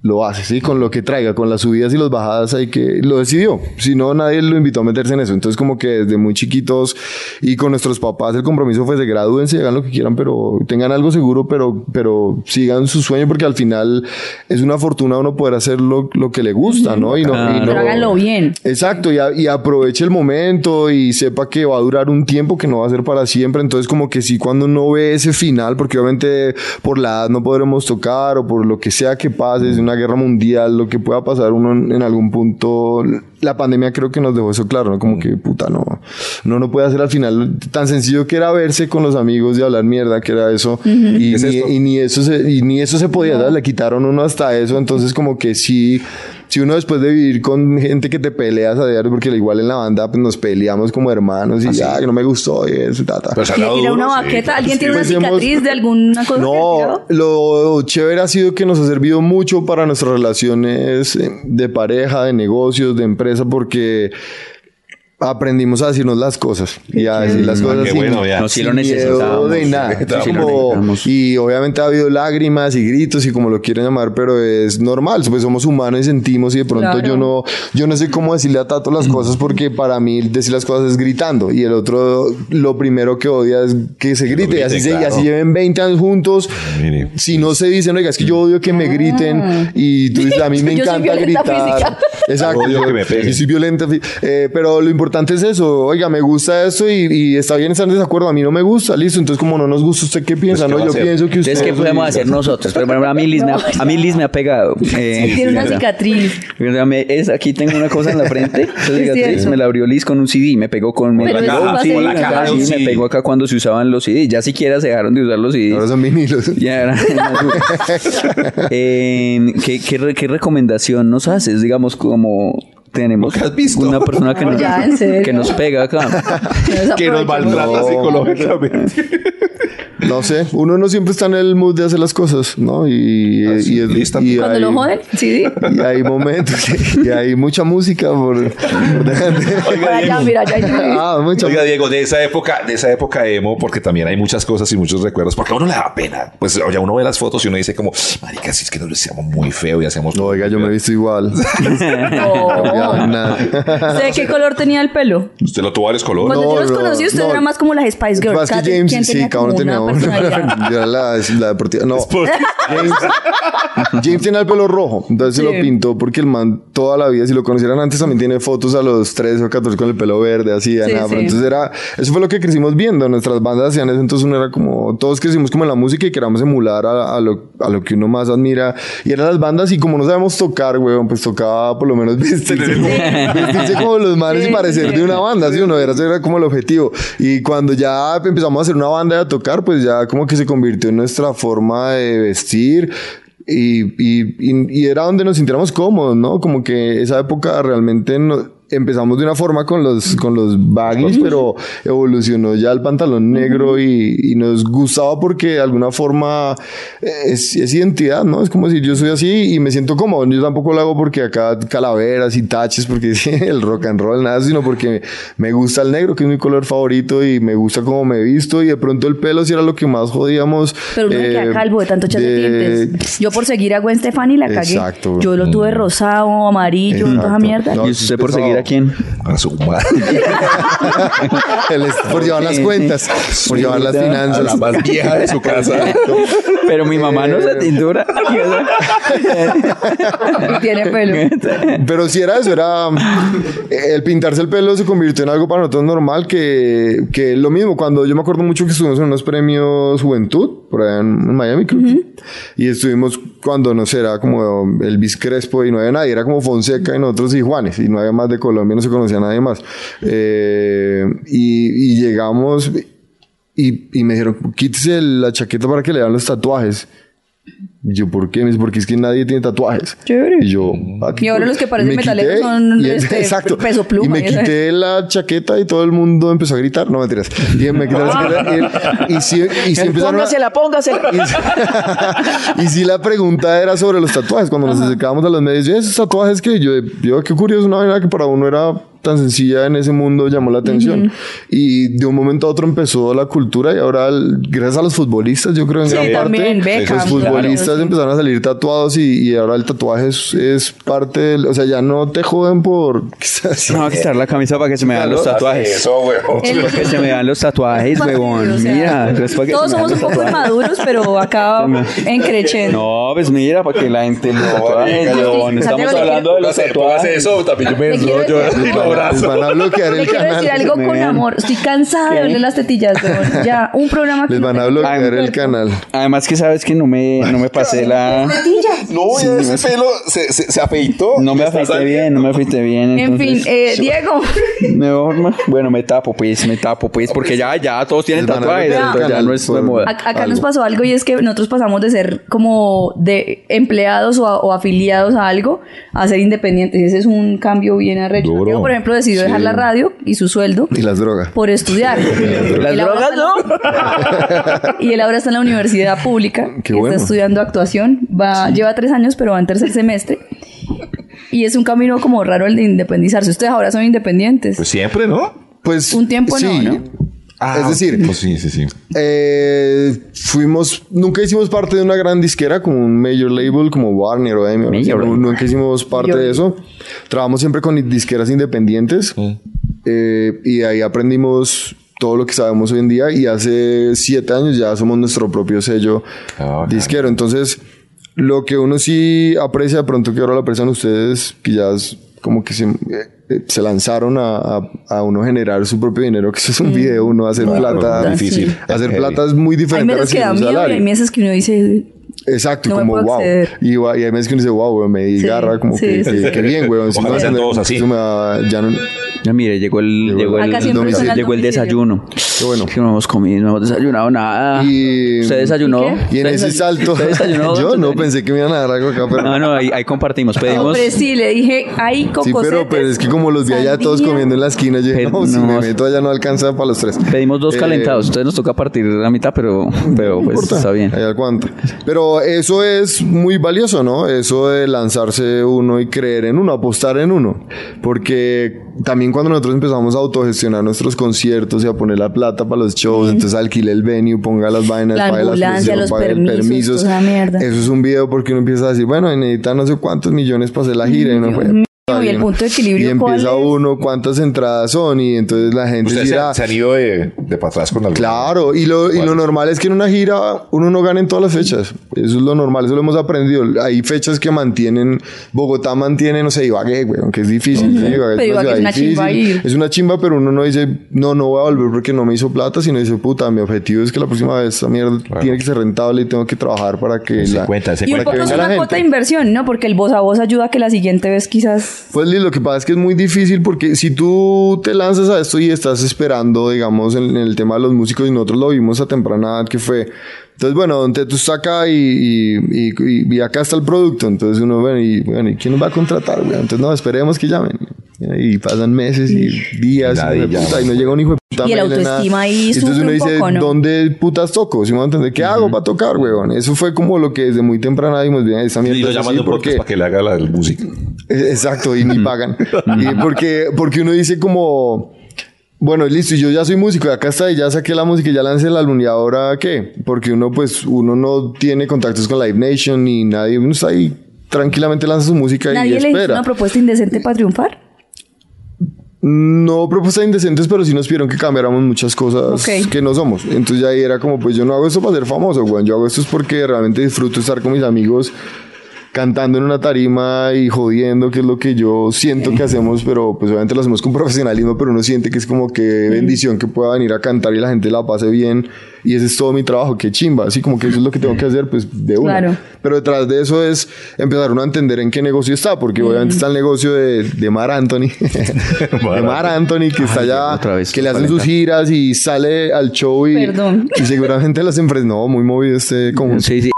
lo hace, ¿sí? Con lo que traiga, con las subidas y las bajadas hay que... Lo decidió. Si no, nadie lo invitó a meterse en eso. Entonces, como que desde muy chiquitos y con nuestros papás el compromiso fue de gradúense, hagan lo que quieran, pero tengan algo seguro, pero, pero sigan su sueño porque al final es una fortuna uno poder hacer lo, lo que le gusta, ¿no? Y no, y Pero no- háganlo bien. Exacto, y, a- y aproveche el momento y sepa que va a durar un tiempo que no va a ser para siempre. Entonces, como que sí, cuando uno ve ese final, porque obviamente por la edad no podremos tocar o por lo que sea que pase, es una guerra mundial, lo que pueda pasar uno en, en algún punto. La pandemia creo que nos dejó eso claro, ¿no? Como que puta, no, no, no puede hacer al final tan sencillo que era verse con los amigos y hablar mierda, que era eso. y, ¿Qué es ni, esto? y ni eso se, y ni eso se podía, ¿sabes? le quitaron uno hasta eso. Entonces, como que sí. Si uno después de vivir con gente que te peleas a diario, porque igual en la banda pues, nos peleamos como hermanos y ya, que no me gustó y eso, ta, ta. Pero se ha ¿Quiere dado tirar una baqueta? ¿Alguien tiene una Pues cicatriz de alguna cosa No, lo chévere ha sido que nos ha servido mucho para nuestras relaciones eh, de pareja, de negocios, de empresa, porque aprendimos a decirnos las cosas y a decir las cosas qué sin, bueno, ya. No, sí lo miedo de nada. Sí, como- y obviamente ha habido lágrimas y gritos y como lo quieren llamar, pero es normal, pues somos humanos y sentimos y de pronto Claro. yo no yo no sé cómo decirle a Tato las cosas porque para mí decir las cosas es gritando y el otro lo primero que odia es que se grite, y grite, así, se- y claro. así lleven 20 años juntos. Mire. Si no se dicen, oiga, es que yo odio que me griten y tú dices, a mí me encanta gritar. física. Exacto. Odio yo- que me peguen. yo soy violenta. eh, pero lo importante es eso. Oiga, me gusta eso y, y está bien estar en desacuerdo. A mí no me gusta, listo. Entonces, como no nos gusta, ¿usted qué piensa? Pues, ¿qué no, yo pienso que usted. Entonces, ¿qué podemos hacer nosotros? Pero bueno, a mí Liz me ha, a mí Liz me ha pegado. Eh, Tiene una cicatriz. Es, aquí tengo una cosa en la frente. Esa cicatriz me la abrió Liz con un CD. Me pegó con, me Pero pegó eso un va a CD, ser acá, la caja sí, me pegó acá cuando se usaban los CD. Ya siquiera se dejaron de usar los CD. Ahora son vinilos. Ya era. Eh, ¿qué, qué, qué recomendación nos haces? Digamos, como tenemos Lo que has visto. una persona que, No, nos, que nos pega acá. Que nos maltrata psicológicamente. no sé, uno no siempre está en el mood de hacer las cosas, ¿no? Y, Ah, sí, y, es- lista. y Cuando hay, lo joden, sí, sí. y hay momentos y hay mucha música por. Por allá, mira, allá Ah, mucha Oiga, Diego, de esa época, de esa época emo, porque también hay muchas cosas y muchos recuerdos, porque a uno le da pena. Pues ya uno ve las fotos y uno dice como, marica, si es que nos decíamos muy feo y hacíamos... No, oiga, yo me he visto igual. No. ¿Sé qué color tenía el pelo? Usted lo tuvo varios colores. Cuando No, yo los no, conocí, ustedes no. eran más como las Spice Girls. Más que James, sí, cada uno tenía uno. la, la deportiva. No, James, James tiene el pelo rojo, entonces se Sí. lo pintó porque el man toda la vida, si lo conocieran antes, también tiene fotos a los 13 o 14 con el pelo verde, así, Sí, nada. sí. Entonces era, eso fue lo que crecimos viendo. Nuestras bandas hacían eso, entonces uno era como, todos crecimos como en la música y queríamos emular a, a lo, a lo que uno más admira. Y eran las bandas, y como no sabemos tocar, weón, pues tocaba por lo menos vestirse, como, vestirse como los manes Sí, y parecer sí. de una banda, ¿sí o no? Era, ese era como el objetivo. Y cuando ya empezamos a hacer una banda y a tocar, pues ya como que se convirtió en nuestra forma de vestir. Y, y- y era donde nos sintiéramos cómodos, ¿no? Como que esa época realmente no- empezamos de una forma con los, con los baggies, pero evolucionó ya el pantalón negro y, y nos gustaba porque de alguna forma es, es identidad, ¿no? Es como si yo soy así y me siento cómodo. Yo tampoco lo hago porque acá calaveras y taches, porque el rock and roll, nada, sino porque me gusta el negro, que es mi color favorito y me gusta cómo me he visto y de pronto el pelo sí era lo que más jodíamos. Pero uno eh, queda calvo de tanto de. Yo por seguir a Gwen Stefani la cagué. Exacto. Yo lo tuve rosado, amarillo, toda mierda. No, ¿Y usted por seguir a quién? A su madre. Es- por llevar las Sí, cuentas, por llevar las A la finanzas. más vieja de su casa. Pero mi mamá no se tintura. Tiene pelo. Pero si era eso, era el pintarse el pelo se convirtió en algo para nosotros normal que, que lo mismo. Cuando yo me acuerdo mucho que estuvimos en unos premios Juventud, por allá en, Miami, creo que, y estuvimos cuando no sé, era como Elvis Crespo y no había nadie, era como Fonseca y nosotros y Juanes, y no había más de Colombia, no se conocía a nadie más. Eh, y, llegamos y, y me dijeron, quítese la chaqueta para que le vean los tatuajes. Y yo, ¿por qué? Me dice, porque es que nadie tiene tatuajes. Chévere. Y yo, ah, Y ahora los que parecen me metaleros son, y- este, Peso Pluma Y me y quité la chaqueta y todo el mundo empezó a gritar. No, mentiras. Y me quité la chaqueta y, y, sí, y sí empezaron a- Póngasela, póngasela. y sí la pregunta era sobre los tatuajes. Cuando nos acercábamos a los medios, yo, esos tatuajes que yo, yo, qué curioso, una vaina que para uno era tan sencilla en ese mundo llamó la atención. Y de un momento a otro empezó la cultura y ahora, el- gracias a los futbolistas, yo creo en Sí, gran también, parte, Beckham, los futbolistas empezaron a salir tatuados y, y ahora el tatuaje es, es parte del, o sea, ya no te joden por quizás No, que quitar la camisa para que se me vean los tatuajes. Eso. El- Para que se me vean los tatuajes, O huevón. sea, Mira, es para que todos somos un poco inmaduros, pero acá en creciendo. No, pues mira, para que la gente no. huevón. Estamos hablando de los tatuajes. eso, también yo me quiero lo abrazo. van a bloquear el quiero canal. decir algo con amor. Estoy cansada de oler las tetillas, huevón. Ya, un programa que Les van a bloquear el canal. Además que sabes que no me, no me pasé la... No, ese pelo se, se, se afeitó. No me afeité bien, no me afeité bien. En fin, entonces- eh, Diego. Mejor, bueno, me tapo, pues, me tapo, pues, porque ya, ya todos tienen tatuajes, entonces ya no es de moda. Ac- Acá Algo. nos pasó algo y es que nosotros pasamos de ser como de empleados o, a- o afiliados a algo a ser independientes. Ese es un cambio bien arrecho. Santiago, por ejemplo, decidió dejar la radio y su sueldo Y las drogas. por estudiar. Las drogas no. y él ahora está en la universidad pública. Qué bueno. Está estudiando actuación. Va, Lleva tres años, pero va en tercer semestre. Y es un camino como raro el de independizarse. Ustedes ahora son independientes. Pues siempre, ¿no? Pues Un tiempo no, sí. ¿no? es decir, Pues sí, sí, sí. eh, fuimos, nunca hicimos parte de una gran disquera como un major label como Warner o EMI. o Major sea, label. Nunca hicimos parte Major de eso. Trabajamos siempre con disqueras independientes eh, y ahí aprendimos todo lo que sabemos hoy en día y hace siete años ya somos nuestro propio sello Ah, disquero. Entonces, lo que uno sí aprecia de pronto que ahora lo aprecian ustedes, que ya es como que se, eh, se lanzaron a, a- a uno generar su propio dinero, que eso es un video, uno hacer plata. difícil. Hacer plata es muy Hay diferente a meses que recibir da un miedo y salario. hay meses que uno dice... Exacto, No como wow. Y, y hay meses que uno dice, wow, weón, me di Sí, garra, como sí, que, sí. que- que bien, weón. Ojalá no, todos así. eso me da- ya no- Ya mire, llegó el, llegó el, las llegó el domicilio. desayuno. Qué bueno. Que no hemos comido, no hemos desayunado nada. Y- ¿Usted desayunó? ¿Y Y en ¿Usted ese salto, ¿Usted desayunó? yo no pensé que me iban a dar algo acá, pero... No, no, ahí, ahí compartimos. Pedimos. Hombre, sí, le dije, hay Sí, cocosetes. pero, pero es que como los vi allá todos comiendo en la esquina, yo dije, no, si me meto allá no alcanza para los tres. Pedimos dos Eh, calentados. Entonces nos toca partir la mitad, pero, pero pues importa, está bien. ahí aguanta. Pero eso es muy valioso, ¿no? Eso de lanzarse uno y creer en uno, apostar en uno. Porque también cuando nosotros empezamos a autogestionar nuestros conciertos y a poner la plata para los shows, entonces alquile el venue, ponga las vainas, La pague ambulancia, presión, los pague permisos, mierda. Eso es un video porque uno empieza a decir, bueno, necesita no sé cuántos millones para hacer la gira. Y, pues, mío, está y el punto de equilibrio, Y empieza uno, cuántas entradas son, y entonces la gente Ustedes se, dirá, se han ido de, de para atrás con algo. Claro, y lo, y lo normal es que en una gira uno no gane en todas las fechas. Eso es lo normal, eso lo hemos aprendido. Hay fechas que mantienen, Bogotá mantiene, no sé, Ibagué, güey, aunque es difícil. ¿sí? Ibagué Pero Ibagué ciudad es una chimba ir. Es una chimba, pero uno no dice, no, no voy a volver porque no me hizo plata, sino dice, puta, mi objetivo es que la próxima vez esta mierda tiene que ser rentable y tengo que trabajar para que Se la... cuenta, se Y para es una la cuota de inversión, ¿no? Porque el voz a voz ayuda a que la siguiente vez quizás... Pues lo que pasa es que es muy difícil porque si tú te lanzas a esto y estás esperando, digamos, en, en el tema de los músicos, y nosotros lo vimos a temprana edad que fue. Entonces, bueno, donde tú está acá y, y, y- y acá está el producto. Entonces uno, bueno, y, bueno, ¿y quién nos va a contratar? güey? Entonces, no, esperemos que llamen. Y pasan meses y días Y nadie de puta, llama. y no llega un hijo de puta. Y el autoestima ahí Y Entonces uno un dice, poco, ¿no? ¿dónde putas toco? ¿Sí me van a entender? ¿Qué hago para tocar, weón? Eso fue como lo que desde muy temprana dijimos, bien, esta mierda Y lo llaman porque- para que le haga la música. Exacto, y ni pagan. Y porque, porque uno dice como, bueno, listo, yo ya soy músico, y acá está, y ya saqué la música, y ya lancé el álbum, y ahora qué? Porque uno, pues, uno no tiene contactos con Live Nation, ni nadie, uno está ahí, tranquilamente lanza su música y ¿Nadie le hizo una propuesta indecente para triunfar? No propuestas indecentes, pero sí nos pidieron que cambiáramos muchas cosas que no somos. Entonces ya ahí era como, pues yo no hago esto para ser famoso, güey. Yo hago esto es porque realmente disfruto estar con mis amigos cantando en una tarima y jodiendo, que es lo que yo siento que hacemos, pero pues obviamente lo hacemos con profesionalismo, pero uno siente que es como que bendición que pueda venir a cantar y la gente la pase bien y ese es todo mi trabajo, qué chimba, así como que eso es lo que tengo que hacer, pues de una. Claro. Pero detrás de eso es empezar uno a entender en qué negocio está, porque obviamente está el negocio de, de Mar Anthony, de Mar Anthony, que está allá, otra vez, que le hacen sus giras y sale al show y, Perdón. y seguramente las empresas, no, muy movido este como Sí, sí.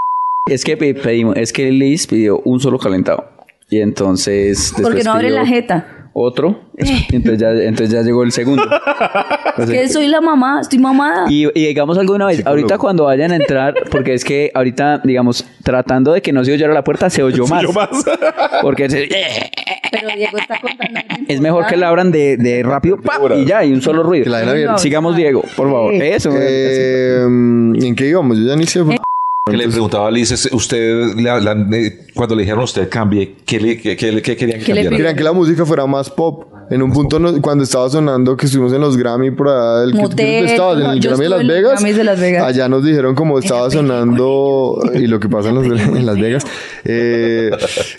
Es que pe- pedimos, es que Liz pidió un solo calentado. Y entonces. Porque no pidió la jeta. Otro. Y entonces ya, entonces ya llegó el segundo. Es que soy la mamá, estoy mamada. Y, y digamos alguna vez, ahorita cuando vayan a entrar, porque es que ahorita, digamos, tratando de que no se oyera la puerta, se oyó más. Porque se- Pero Diego está contando. es mejor que la abran de, de rápido y ya, y un solo ruido. Que la abierta. Sigamos, Diego, por favor. Eso. Eh, ¿En qué íbamos? Yo ya ni sé. Que le preguntaba a Liz, usted, le hablan de- cuando le dijeron a usted cambie, ¿qué, le, qué, qué- qué querían que ¿Qué le cambiara? Querían que la música fuera más pop. En un punto, no- cuando estaba sonando, que estuvimos en los Grammy por allá, del que- Motel, que estabas en el Grammy de Las Vegas. Grammys de Las Vegas. Allá nos dijeron como estaba sonando y lo que pasa en, los- en Las Vegas. Eh,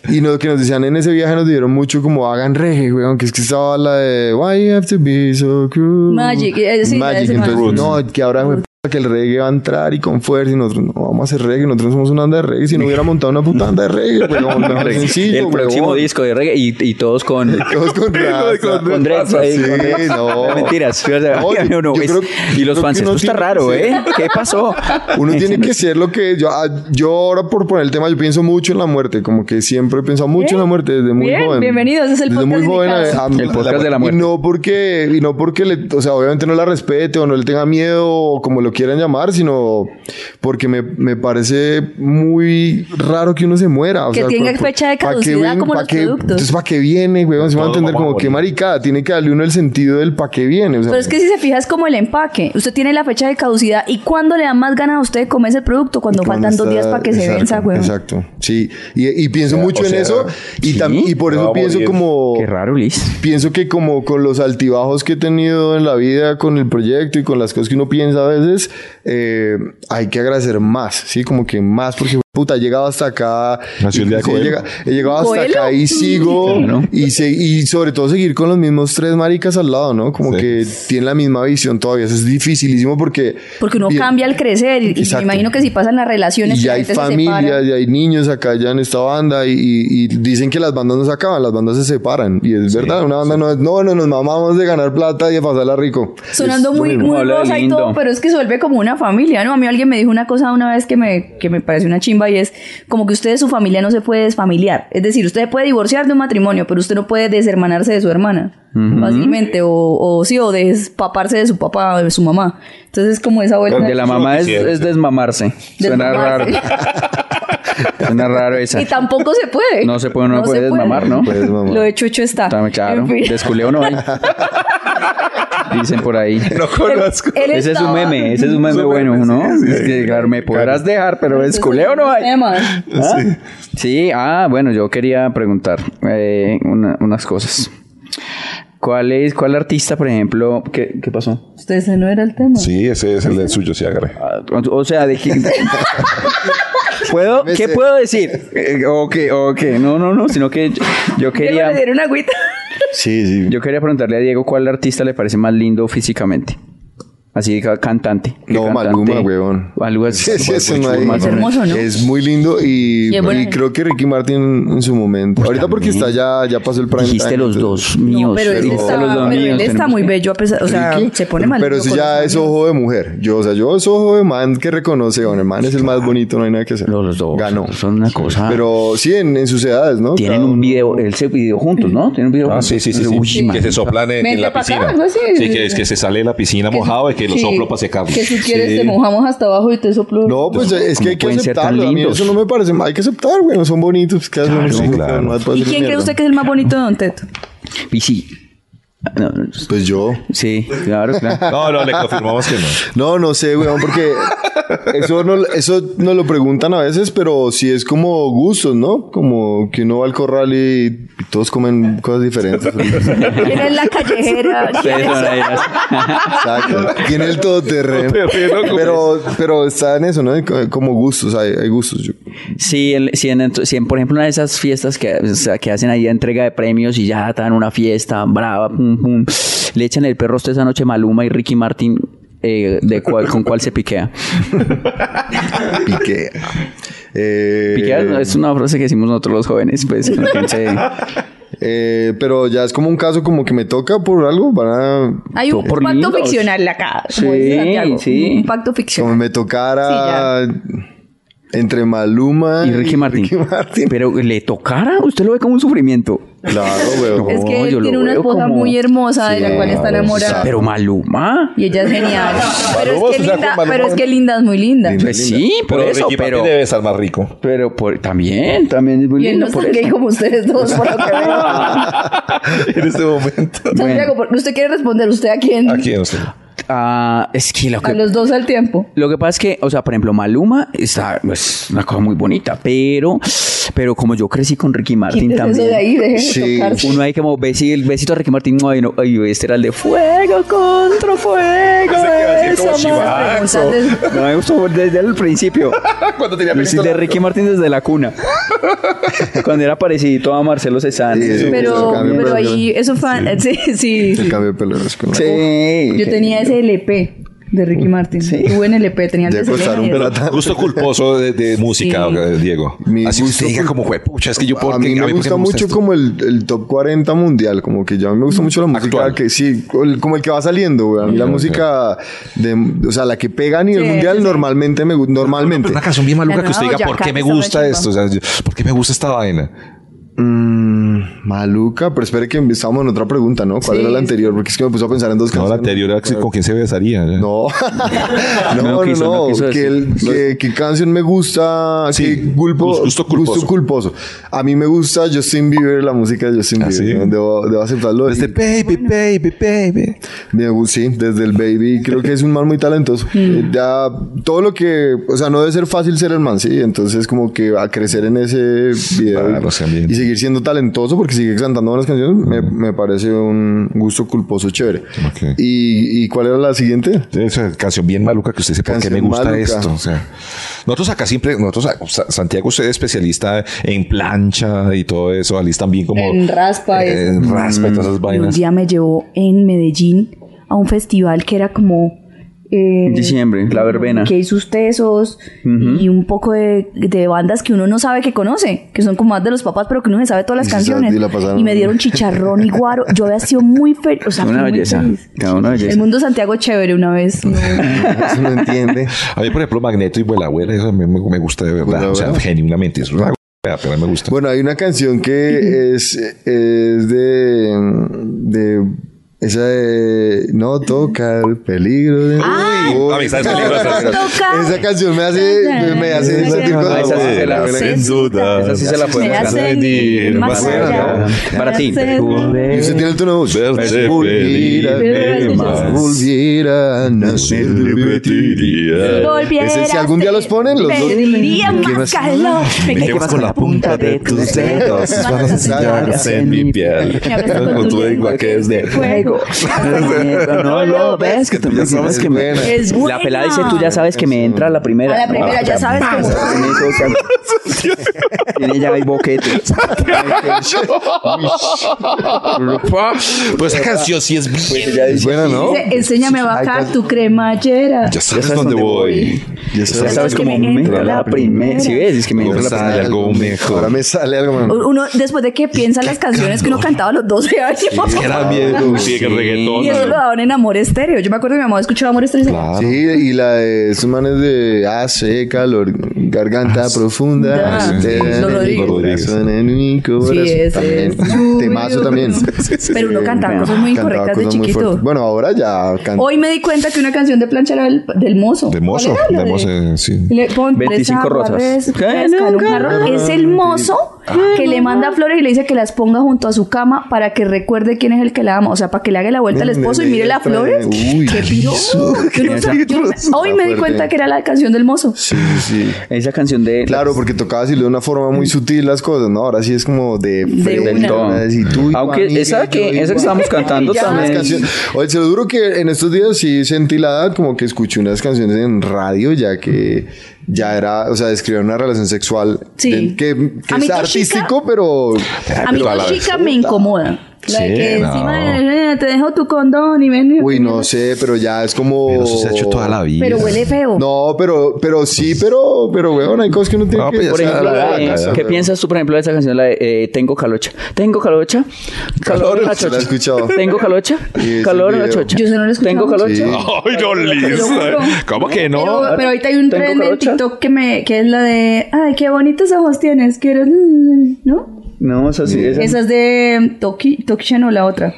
y lo que nos decían en ese viaje nos dijeron mucho como hagan reggae, weón, que es que estaba la de Why you have to be so cruel. Magic, eh, sí, Magic. Entonces, no, que ahora güey, que el reggae va a entrar y con fuerza y nosotros no vamos a hacer reggae, nosotros somos una banda de reggae. Si no hubiera montado una puta banda de reggae, pues no, sencillo, el próximo huevón. disco de reggae y, y todos con. Todos con raza. con dreads ahí, Sí, con dreads. no. Mentiras. No, yo- No, yo es- creo- y los fans, esto está raro, ¿eh? ¿Qué pasó? Uno tiene que ser lo que yo, ah, yo ahora por poner el tema, yo pienso mucho en la muerte, como que siempre he pensado mucho en la muerte desde muy Bien, joven. bienvenidos, es el desde muy podcast joven. indicado. a- a- El podcast de la muerte. Y no porque, y no porque le, o sea, obviamente no la respete o no le tenga miedo o como lo quieran llamar, sino porque me, me parece muy raro que uno se muera. o Que sea, tenga ¿pa- pa- fecha de qué caducidad ven- como los qué- productos. Entonces, ¿para qué viene, güey? Se va a entender como morir. maricada. Tiene que darle uno el sentido del para qué viene. o sea, Pero es que si se fija es como el empaque. Usted tiene la fecha de caducidad y cuando le da más ganas a usted de comerse el producto, cuando Cuando faltan dos días para que se venza, güey. Exacto, sí. Y, y pienso O sea, mucho o en eso. Y, ¿sí? y por eso pienso como... Qué raro, Liz. Pienso que como con los altibajos que he tenido en la vida, con el proyecto y con las cosas que uno piensa a veces, eh, hay que agradecer más, ¿sí? Como que más porque puta, he llegado hasta acá. Nació el día de he Coelho. llega- he llegado hasta ¿Coelho? acá y sigo. Y, se- y sobre todo seguir con los mismos tres maricas al lado, ¿no? Como Sí. que tienen la misma visión todavía. Eso es dificilísimo porque... Porque uno bien- cambia al crecer y, y me imagino que si pasan las relaciones Y ya hay se familias, separa. ya hay niños acá ya en esta banda y, y- y dicen que las bandas no se acaban, las bandas se separan. Y es verdad, una banda no es, no, no, nos mamamos de ganar plata y de pasarla rico. Sonando Es muy, muy rosa y lindo. todo, pero es que se vuelve como una familia, ¿no? A mí alguien me dijo una cosa una vez que me, que me pareció una chimba y es como que usted de su familia no se puede desfamiliar. Es decir, usted puede divorciar de un matrimonio, pero usted no puede deshermanarse de su hermana fácilmente, o, o sí, o despaparse de su papá o de su mamá. Entonces es como esa vuelta. De la mamá es, es sí. desmamarse. Suena raro. Desmamarse. Suena raro esa. Y tampoco se puede. No se puede, no puede desmamar, ¿no? Lo de Chucho está. Claro. En fin. Desculeo no hay. Dicen por ahí. No conozco. Él Ese es un meme, ese es un meme bueno, ¿no? Es que, claro, me podrás dejar, pero desculeo no hay. ¿Ah? Sí, ah, bueno, yo quería preguntar eh, una- unas cosas. ¿Cuál es, cuál artista, por ejemplo, qué, qué pasó? Usted ese no era el tema. Sí, ese es el del suyo, sí, agarré. Ah, O sea, de quién- ¿Puedo, ¿Qué puedo decir? Eh, o que, o que, no, no, no, sino que yo, yo quería, le dieron agüita. Sí, sí. yo quería preguntarle a Diego cuál artista le parece más lindo físicamente. Así ca- cantante. ¿Qué No, cantante? Maluma, huevón. Algo así. Sí, sí, más- Es hermoso, ¿no? Es muy lindo y, es buena y creo que Ricky Martin en su momento. Ahorita porque está ya, ya pasó el prime Dijiste time, los entonces- dos míos. No, pero él dijiste está, los dos pero él míos, está tenemos- muy bello a pesar, o sea, Ricky, se pone mal. Pero eso ya es ojo de mujer. Yo, o sea, yo es ojo de man que reconoce, bueno, el man es el más bonito, no hay nada que hacer. Los dos. Ganó. Son una cosa. Pero sí, en, en sus edades, ¿no? Tienen Cada un video, él se video juntos, ¿no? Tienen un video Ah, juntos. sí, sí, sí. Sí. que se soplan en, la piscina. Sí, que es que se sale de la piscina mojado y que lo Sí. soplo para secarlo. Que si quieres Sí. te mojamos hasta abajo y te soplo. No, pues es que hay que aceptarlo. A mí lindos? eso no me parece mal. Hay que aceptar, güey. Son bonitos. ¿Y quién cree usted que es el más bonito de Don Teto? Y sí. No, no, Pues yo. sí, claro, claro. No, no, le confirmamos que no. No, no sé, weón, porque eso no, eso nos lo preguntan a veces, pero sí es como gustos, ¿no? Como que uno va al corral y todos comen cosas diferentes. ¿Quién es la callejera? Exacto. Tiene el todoterreno. Pero, pero está en eso, ¿no? Como gustos, hay, hay gustos. Yo- Sí, el- sí, en, si en, por ejemplo, una de esas fiestas que, o sea, que hacen ahí entrega de premios y ya están en una fiesta brava, pum, pum, le echan el perro usted esa noche Maluma y Ricky Martin, eh, de cuál, ¿con cuál se piquea? Piquea. Eh, Piquea es una frase que decimos nosotros los jóvenes, pues, entonces, eh, pero ya es como un caso como que me toca por algo, van a... Hay un Por pacto ficcional acá. Como Sí, Santiago. sí. Un pacto Como ficcional. me tocara entre Maluma y Ricky Martin. Ricky Martin. Pero le tocara, usted lo ve como un sufrimiento. Claro, weón. Es que él tiene una esposa como- muy hermosa de la cual está enamorada. Pero Maluma. Y ella es genial. Pero es que linda, pero es que linda es muy linda. Linda. Pues sí, por Pero eso, Ricky pero, debe estar más rico. pero por, también, también es muy Y él lindo no por gay como ustedes dos, por lo que veo. en este momento. Santiago, ¿por- ¿usted quiere responder usted a quién? ¿A quién usted? Ah, es que lo A que los dos al tiempo. Lo que pasa es que, o sea, por ejemplo, Maluma está, es una cosa muy bonita, pero, pero como yo crecí con Ricky Martin también. de ahí, de Sí. Uno ahí como besi, el besito de Ricky Martin, ay, no, ay, este era el de fuego contra fuego. Que a como No, me gustó desde el principio. Cuando tenía El de Ricky Martin desde la cuna. Cuando era parecido a Marcelo Cezanne. Sí, sí. Pero, pero pero- ahí, eso fue, sí, sí, El sí. cambio de pelo es con- Sí. Yo tenía ese LP de Ricky Martin. Sí. Tuve en LP, tenía el de Debe costar un. Gusto culposo de, de música, Sí. Diego. Mi Así que gusto usted diga como fue, pucha, es que yo por a mí me por qué gusta mucho esto? como el, el top 40 mundial, como que ya me gusta mucho la música Actual. que sí, el- como el que va saliendo, güey. A mí la música de, o sea, la que pega a nivel Sí, mundial normalmente me gusta, normalmente. Una canción bien maluca que usted diga, ¿por qué me que gusta esto? O sea, yo- ¿por qué me gusta esta vaina? Mm, maluca, pero espere que estamos en otra pregunta, ¿no? ¿Cuál Sí. era la anterior? Porque es que me puso a pensar en dos No, canciones. la anterior era con quién se besaría. ya. No, no, No no, quiso, no no. quiso que, el- decir. que- que canción me gusta, Sí, que culpo, gusto culposo. culposo. A mí me gusta Justin Bieber, la música de Justin ¿Ah, Bieber. sí? ¿no? Debo, debo aceptarlo. Desde Y baby, baby, baby. Gusta, sí, desde el baby. Creo que es un man muy talentoso. Mm. Eh, Ya, todo lo que, o sea, no debe ser fácil ser el man, sí. Entonces, como que a crecer en ese video Claro, y, seguir siendo talentoso porque sigue cantando buenas canciones, me, me parece un gusto culposo chévere. ¿Y, ¿Y cuál era la siguiente? Esa canción bien maluca que usted dice, ¿por qué me gusta maluca. esto? O sea, nosotros acá siempre, nosotros, Santiago, usted es especialista en plancha y todo eso, Alice también como... En raspa eso. En raspa y todas esas Y un vainas. día me llevó en Medellín a un festival que era como... eh, diciembre, la verbena. Que hizo tesos y un poco de, de bandas que uno no sabe que conoce, que son como más de los papás, pero que uno se sabe todas las canciones. sabe, y la pasaron. Y me dieron chicharrón y guaro. Yo había sido muy feliz. O sea, Una belleza. feliz. Cada una belleza. El mundo Santiago chévere una vez. ¿no? Eso no entiende. A mí, por ejemplo, Magneto y Vuela Abuela, eso me, me, me gusta de verdad. O sea, Abuela. genuinamente. Es una pero me gusta. Bueno, hay una canción que es, es de, de esa de No tocar peligro de Uy, amistades esa- peligrosas. No tocar. Esa canción me hace me, me hace Ah, esa sí se la-. Sin duda. Esa sí se la podemos cantar. más Más allá. Para ti. Y usted tiene el tono de voz. Verte Volviera, pedir más. volviera a nacer. Volviera Ese, si algún día los ponen, los dos. Pediría ¿Qué más calor. Me quemas con la punta de tus dedos, manos enseñadas en mi piel. Me abrazas con Con tu tu lengua que es de fuego. No lo ves, que tú me sabes que me... Es buena. La pelada dice, tú ya sabes que me entra la primera. A la primera, ya sabes cómo. Tiene ya el boquete. Pues esa canción sí es bien. Es buena, ¿no? Enséñame a bajar tu cremallera. Ya sabes dónde voy. Ya Ya sabes. que cómo me entra la primera. Si ves, es que me entra la sale primera. algo mejor. Ahora me sale algo. man. Uno, después de que piensa las canciones que uno cantaba a los 12 años. Era bien. Sí, que reggaetón. Y eso lo daban en Amor Estéreo. Yo me acuerdo que mi mamá escuchaba Amor Estéreo Claro. Sí, y la de esos manes de hace calor, garganta profunda. Ah, sí. corazón en mi corazón. Sí, ese es. Temazo también. Pero uno cantaba cosas muy incorrectas de chiquito. Bueno, ahora ya canta. Hoy me di cuenta que una canción de plancha era del, del mozo. De ¿Cuál mozo. mozo, eh, sí. Le pon 25 tres rosas. Es el mozo que le manda flores y le dice que las ponga junto a su cama para que recuerde quién es el que la ama. O sea, para que le haga la vuelta al esposo y mire las flores. Uy, ¡Qué piro! Hoy me di cuenta que era la canción del mozo. Sí, sí. Esa canción de... Claro, porque tocaba decirlo de una forma muy sutil las cosas, ¿no? Ahora sí es como de... De Aunque esa que, esa que estamos cantando también... Oye, se lo duro que en estos días sí sentí la edad, como que escuché unas canciones en radio, ya que ya era, o sea, describía una relación sexual Sí. que, que es artístico, pero A mí pero a la con vez. chica me incomoda. La de Sí, que no. encima de- te dejo tu condón y ven. uy, no sé, pero ya es como Pero eso se ha hecho toda la vida. Pero huele feo. No, pero pero sí, pero pero weón, hay cosas que uno tiene No, que pues Por ejemplo, la la ¿qué pero- piensas tú, por ejemplo, de esa canción, la de eh, Tengo calocha? ¿Tengo calocha? ¿Calor en la La he chocha? escuchado. ¿Tengo calocha? ¿Calor en la chocha? Yo eso no lo he escuchado. ¿Tengo calocha? Sí. Ay, no, juro. ¿Cómo que no? Pero, pero ahorita hay un ¿Tengo tren en? TikTok que, me, que es la de, ay, qué bonitos ojos tienes, quiero, ¿no? No, esa sí. Esa. Es de Toki, Toki o la otra.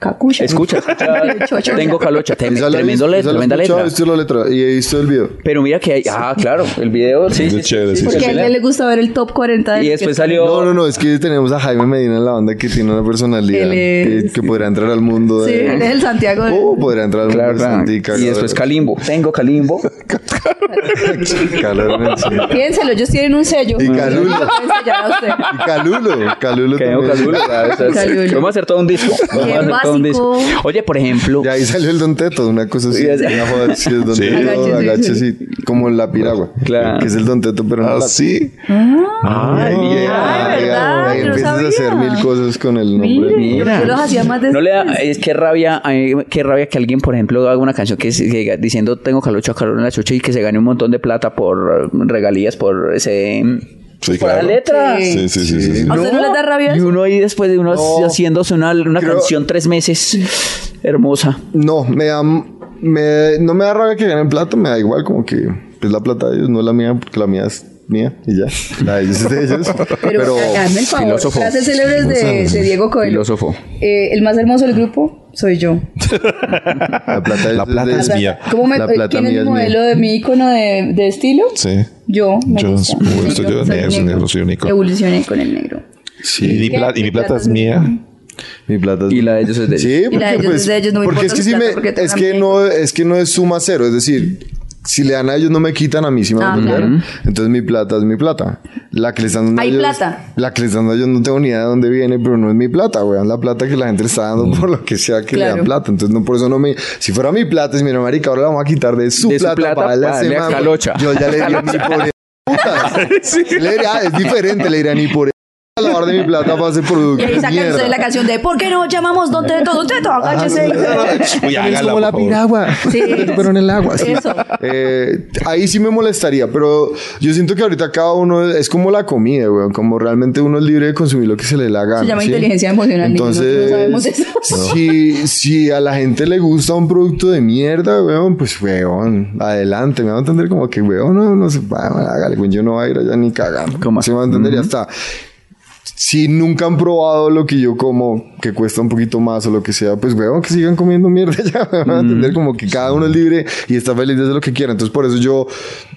Kakusha. Escucha, escucha. Chocho. Tengo calocha. Tem- Esa Tremendo letra, tremenda letra. he visto la letra y he visto el video. Pero mira que hay. Ah, claro, el video. Sí, Es sí, chévere, sí, porque Porque a él le gusta ver el top 40 de Y después salió. No, no, no, es que tenemos a Jaime Medina en la banda que tiene una personalidad Él es- que, que podría entrar al mundo Sí, de... él es el Santiago de... Oh, podría entrar al Claro, mundo de Y después Calimbo. Tengo Calimbo. Calor en el cielo. Piénselo, ellos tienen un sello. Y Calulo. Y Calulo, Calulo. Calulo. Calulo. Vamos a hacer todo un disco. A disco. Oye, por ejemplo. Y ahí salió el Don Teto, una cosa así. Sí, ya- Una joda, sí, es Don Sí. Teto, así, como la piragua. Claro. Que es el Don Teto, pero no ¿Ah, la... sí? Ay, Y ahí- Ah, ahí Yo no empiezas a hacer mil cosas con el nombre. Mira. yo los hacía más de... No le da, es que rabia, ay, qué rabia que alguien, por ejemplo, haga una canción que, es- que diciendo tengo calocha, calor en la chucha y que se gane un montón de plata por regalías, por ese... Sí, la claro. letra. Sí, sí, sí, sí. sí. ¿A usted no les da rabia Y uno ahí después de uno No. haciéndose una, una Creo- canción tres meses hermosa. No, me da, me, no me da rabia que ganen plata, me da igual, como que es la plata de ellos, no la mía, porque la mía es mía y ya. La de ellos es de ellos. Pero, Pero, hazme el favor. filósofo. Frases célebres de, de Diego Coelho. Filósofo. Eh, el más hermoso del grupo soy yo. la plata, de La plata de es mía. ¿Cómo me, La plata ¿Quién es mía mi es mía. modelo de mi icono de, de estilo? Sí. Yo. Me Yo, gusta. me gusta, yo, soy negro, soy negro, soy único. Evolucioné con el negro. Y mi, pla- y mi plata es mía. Mi plata es Y la de ellos es de ellos. Sí, Y la de porque, ellos pues, es de ellos, no me porque es que, sí plata me- porque es que no es que no es suma cero, es decir, si le dan a ellos no me quitan a mí, ¿sí me van a Ah, entender? claro. Entonces mi plata es mi plata. La que le están dando a Hay ellos, plata. La que le están dando a ellos no tengo ni idea de dónde viene, pero no es mi plata, weón. La plata que la gente le está dando por lo que sea que le dan plata. Entonces no por eso no me... Si fuera mi plata, si mi marica, ahora la vamos a quitar de su De su plata, para darle a para ese darle a. Yo ya le diría ni por el- putas. Le diría, ah, es diferente, le diría ni por el- a lavar de mi plata para hacer producto Y ahí sacan ustedes la canción de ¿Por qué no llamamos Don Teto? Don Teto, agáchese. Uy, Es como la piragua. Sí. Pero en el agua. sí. Eso. Eh, ahí sí me molestaría, pero yo siento que ahorita cada uno es como la comida, weón. Como realmente uno es libre de consumir lo que se le la gana. Se llama ¿sí? inteligencia emocional, Entonces, nosotros no sabemos eso. Si, si a la gente le gusta un producto de mierda, weón, pues weón, adelante. Me va a entender como que, weón, no, no se va, hágale, weón, yo no voy a ir allá ni cagando. ¿Cómo? Se me va a entender y ya está. Si nunca han probado lo que yo como, que cuesta un poquito más o lo que sea, pues weón, que sigan comiendo mierda ya, me van a entender como que cada uno es libre y está feliz de hacer lo que quiera. Entonces por eso yo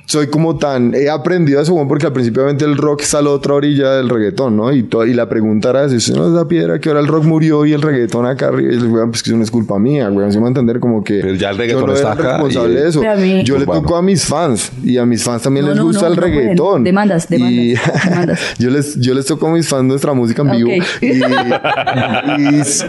soy como tan, he aprendido eso, weón, porque al principio obviamente el rock está a la otra orilla del reggaetón, ¿no? Y, to- y la pregunta era, si usted no es la piedra que ahora el rock murió y el reggaetón acá arriba, y el weón, pues que eso no es culpa mía, weón, se me va a entender como que Pero ya el yo reggaetón no está era responsable y- de eso. Pero a mí- Yo le toco a mis fans y a mis fans también No, les gusta no, el no pueden. reggaetón. Demandas, demandas, Y- demandas. yo les yo les toco a mis fans nuestra música en vivo y,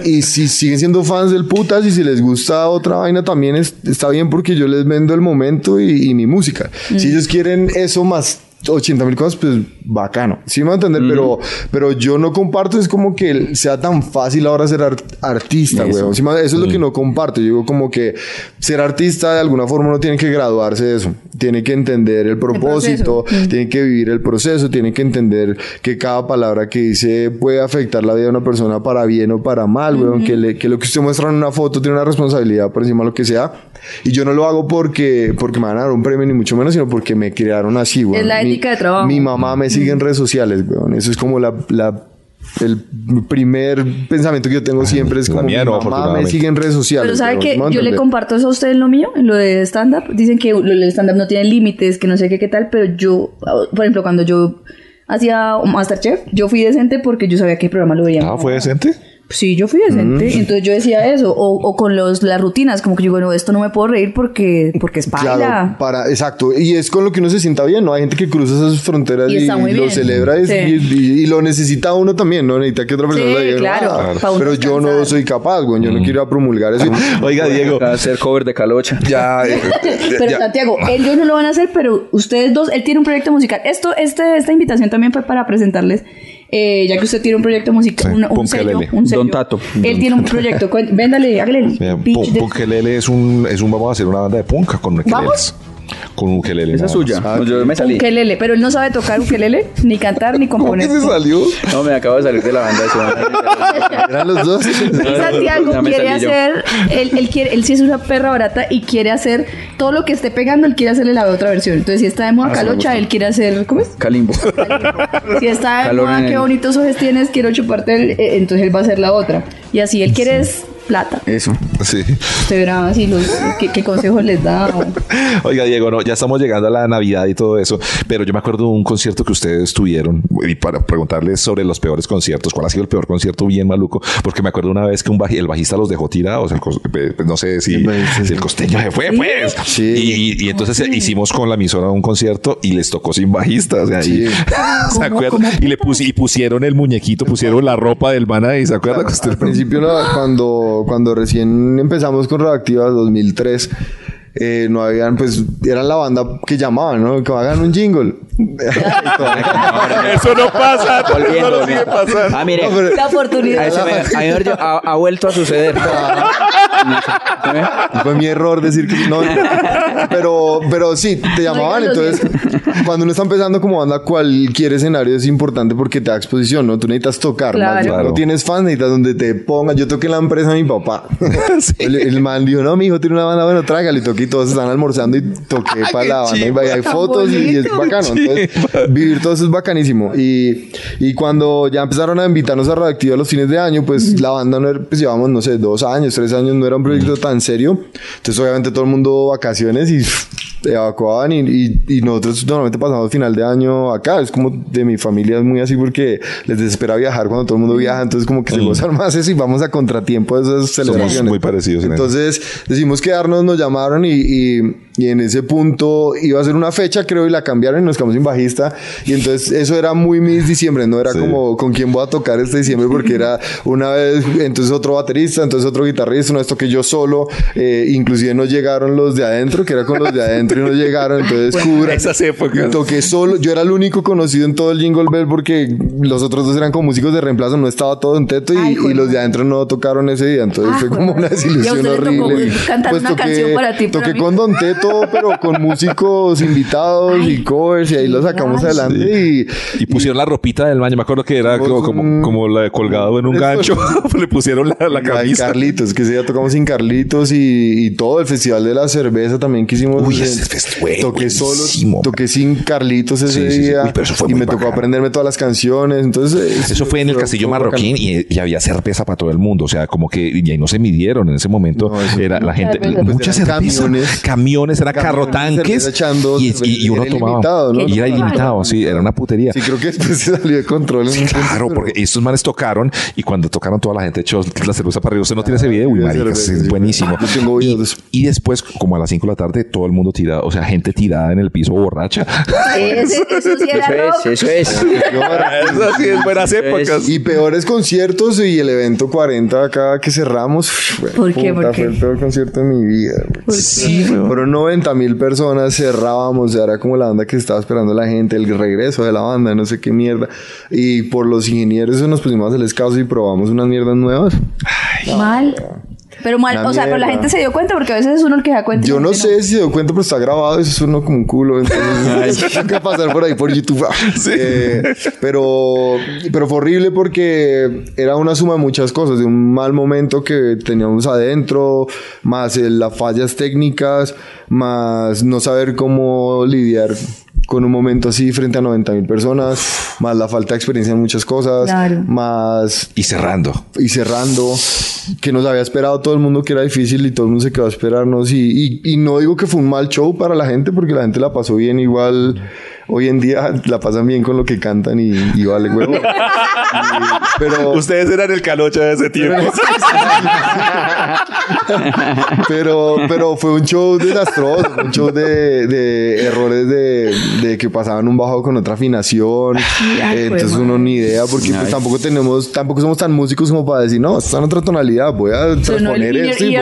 y- y si siguen siendo fans del putas y si les gusta otra vaina también es- está bien porque yo les vendo el momento y, y mi música. Mm. Si ellos quieren eso más 80 mil cosas, pues bacano. Sí me va a entender, pero, pero yo no comparto, es como que sea tan fácil ahora ser ar- artista, Eso. weón. Sí, eso es lo que no comparto. Yo digo como que ser artista de alguna forma no tiene que graduarse de eso. Tiene que entender el propósito. Mm. tiene que vivir el proceso, tiene que entender que cada palabra que dice puede afectar la vida de una persona para bien o para mal. Que, le- que lo que usted muestra en una foto tiene una responsabilidad por encima de lo que sea. Y yo no lo hago porque, porque me van a dar un premio, ni mucho menos, sino porque me crearon así, weón. De trabajo. Mi mamá me sigue en redes sociales, weón. Eso es como la... la el primer pensamiento que yo tengo siempre es como mía mi no, mamá me sigue en redes sociales. Pero ¿sabe que ¿Sí me va a Yo le comparto eso a usted en lo mío, en lo de stand-up. Dicen que lo del stand-up no tiene límites, que no sé qué, qué tal, pero yo, por ejemplo, cuando yo hacía Masterchef, yo fui decente porque yo sabía qué programa lo veía. Ah, ¿fue decente? Sí, yo fui decente. Mm. Entonces yo decía eso. O, o con los, las rutinas, como que yo, bueno, esto no me puedo reír porque, porque es paila. Claro, para, exacto. Y es con lo que uno se sienta bien, ¿no? Hay gente que cruza esas fronteras Y lo bien. celebra y, Sí. y- y lo necesita uno también, ¿no? Necesita que otra persona Sí, le diga, claro, "Ah", para uno pero yo no soy capaz, güey. Yo no quiero ir a promulgar eso. Oiga, Diego. A hacer cover de Calocha. Ya, eh, Pero ya. Santiago, ellos no lo van a hacer, pero ustedes dos, él tiene un proyecto musical. Esto, este, esta invitación también fue para presentarles, eh, ya que usted tiene un proyecto musical, Sí, un, un sello, un sello. Don Tato. Él tiene un proyecto. Véndale, hágale el Punkelele es un, es un, vamos a hacer una banda de punk con. ¿Vamos? Con un ukelele. Esa es suya. No, yo me salí. Ukelele, pero él no sabe tocar ukelele, ni cantar, ni ¿Cómo que componer. se salió? No, me acabo de salir de la banda. Eran los dos. Santiago quiere hacer, él, él quiere, él sí es una perra barata y quiere hacer todo lo que esté pegando, él quiere hacerle la otra versión. Entonces, si está de moda Ah, sí calocha, él quiere hacer, ¿cómo es? Calimbo. Si está de Calor moda, qué el- bonitos ojos tienes, quiero chuparte, el- eh, entonces él va a hacer la otra. Y así, él quiere es plata. Eso. Sí. Usted verá así los, qué, qué consejos les da. Oiga, Diego, no, ya estamos llegando a la Navidad y todo eso, pero yo me acuerdo de un concierto que ustedes tuvieron y para preguntarles sobre los peores conciertos, cuál ha sido el peor concierto bien maluco, porque me acuerdo una vez que un baji- el bajista los dejó tirados, el eh, no sé si, Sí, sí, si el costeño se fue, pues. Sí. Y, y entonces hicimos con la emisora un concierto y les tocó sin bajista, o sea, y- Sí. ¿se ¿Cómo- acuerdan? Y le y pusieron el muñequito, pusieron la ropa del man ahí, ¿se acuerdan? que usted- Al principio, no, cuando, cuando recién empezamos con Radioactiva 2003, eh, no habían, pues, eran la banda que llamaban, ¿no? Que hagan un jingle. Eso no pasa, eso Volviendo. no sigue pasando. Ah, mire. La oportunidad. A ha, ha vuelto a suceder. Fue mi error decir que no. Pero, pero sí, te llamaban. Entonces, cuando uno está empezando como banda, cualquier escenario es importante porque te da exposición, ¿no? Tú necesitas tocar. Claro. más bien. Claro. No tienes fans, necesitas donde te pongan. Yo toqué en la empresa de mi papá. el, el man dijo, no, mi hijo tiene una banda, bueno, tráigale. Y toqué y todos están almorzando y toqué para la banda. Y hay fotos y es bacano. Entonces, vivir todo eso es bacanísimo. Y, y cuando ya empezaron a invitarnos a Radioactiva los fines de año, pues la banda no era, pues llevamos, no sé, dos años, tres años, no era un proyecto tan serio. Entonces, obviamente, todo el mundo vacaciones y evacuaban y, y- y nosotros normalmente pasamos final de año acá. Es como de mi familia es muy así porque les desespera viajar cuando todo el mundo viaja. Entonces, como que se gozan más eso y vamos a contratiempo de esas celebraciones. muy parecidos en eso. Entonces, decidimos quedarnos, nos llamaron y, y- en ese punto iba a ser una fecha, creo, y la cambiaron y nos quedamos sin bajista. Y entonces, eso era muy mis diciembre, no era Sí. como con quién voy a tocar este diciembre, porque era una vez, entonces otro baterista, entonces otro guitarrista, una vez toqué yo solo. eh, inclusive no llegaron los de adentro, que era con los de adentro y no llegaron. Entonces, cubran. Esas épocas. Toqué solo, yo era el único conocido en todo el Jingle Bell porque los otros dos eran como músicos de reemplazo, no estaba todo en teto y, Ay, y joder. los de adentro no tocaron ese día. Entonces Ah, fue como una desilusión ¿Y a usted le tocó horrible. Pues cantar una canción para ti, Toqué con Don Teto, pero con músicos invitados y covers y ahí lo sacamos Ay, adelante y, Y pusieron la ropita del baño. Me acuerdo que era como, como, un- como la de colgado en un gancho. Le pusieron la, la camisa. Carlitos, que ese día tocamos sin Carlitos y, y todo el festival de la cerveza también que hicimos. Uy, eh, ese güey, toqué solo, toqué sin Carlitos ese Sí, sí, sí. día Uy, pero eso fue y muy me tocó aprenderme todas las canciones. Entonces, eh, Eso fue en el Castillo fue Marroquín y, y había cerveza para todo el mundo. O sea, como que y ahí no se midieron en ese momento. No, era la gente, Pues eran cerveza. camiones. Camiones, era carro tanques. Y, y- y uno tomaba. ¿no? Y era ilimitado, sí, era una putería. Sí, creo que después se salió de control. punto, Claro, porque estos manes tocaron y cuando tocaron toda la gente echó la cerveza para arriba. Usted no tiene ese video, uy, sí, marica, sí, es sí. buenísimo. Yo tengo y, y después, como a las 5 de la tarde, todo el mundo tirado, o sea, gente tirada en el piso borracha. Ese- eso sí era Eso rock. es, eso es. Eso sí es buenas épocas. Y peores conciertos y el evento 40 acá que cerramos. ¿Por qué? puta, ¿Por qué? Fue el peor concierto de mi vida. güey. ¿Por qué? Fueron 90 mil personas, cerrábamos, era como la banda que estaba esperando la gente, el regreso de la banda, no sé qué mierda. Y por los ingenieros nos pusimos a hacerles caso y probamos unas mierdas nuevas. Mal. Pero mal, Una o sea, pero la mierda. gente se dio cuenta porque a veces es uno el que da cuenta. Yo no sé si se dio cuenta, pero está grabado, eso es uno como un culo. Entonces, tengo que pasar por ahí por YouTube. Eh, pero, pero fue horrible porque era una suma de muchas cosas, de un mal momento que teníamos adentro, más eh, las fallas técnicas, más no saber cómo lidiar con un momento así frente a 90 mil personas, más la falta de experiencia en muchas cosas, Claro. más Y cerrando. y cerrando, que nos había esperado todo el mundo que era difícil y todo el mundo se quedó a esperarnos. Y, y, y no digo que fue un mal show para la gente, porque la gente la pasó bien igual. Hoy en día la pasan bien con lo que cantan y, y vale huevo. Y- pero, Ustedes eran el calocha de ese tiempo. pero, pero fue un show desastroso, un show de, de errores de, de que pasaban un bajo con otra afinación. ay, Eh, entonces uno ni idea, porque pues, tampoco tenemos, tampoco somos tan músicos como para decir, no, está en otra tonalidad, voy a transponer el esto. y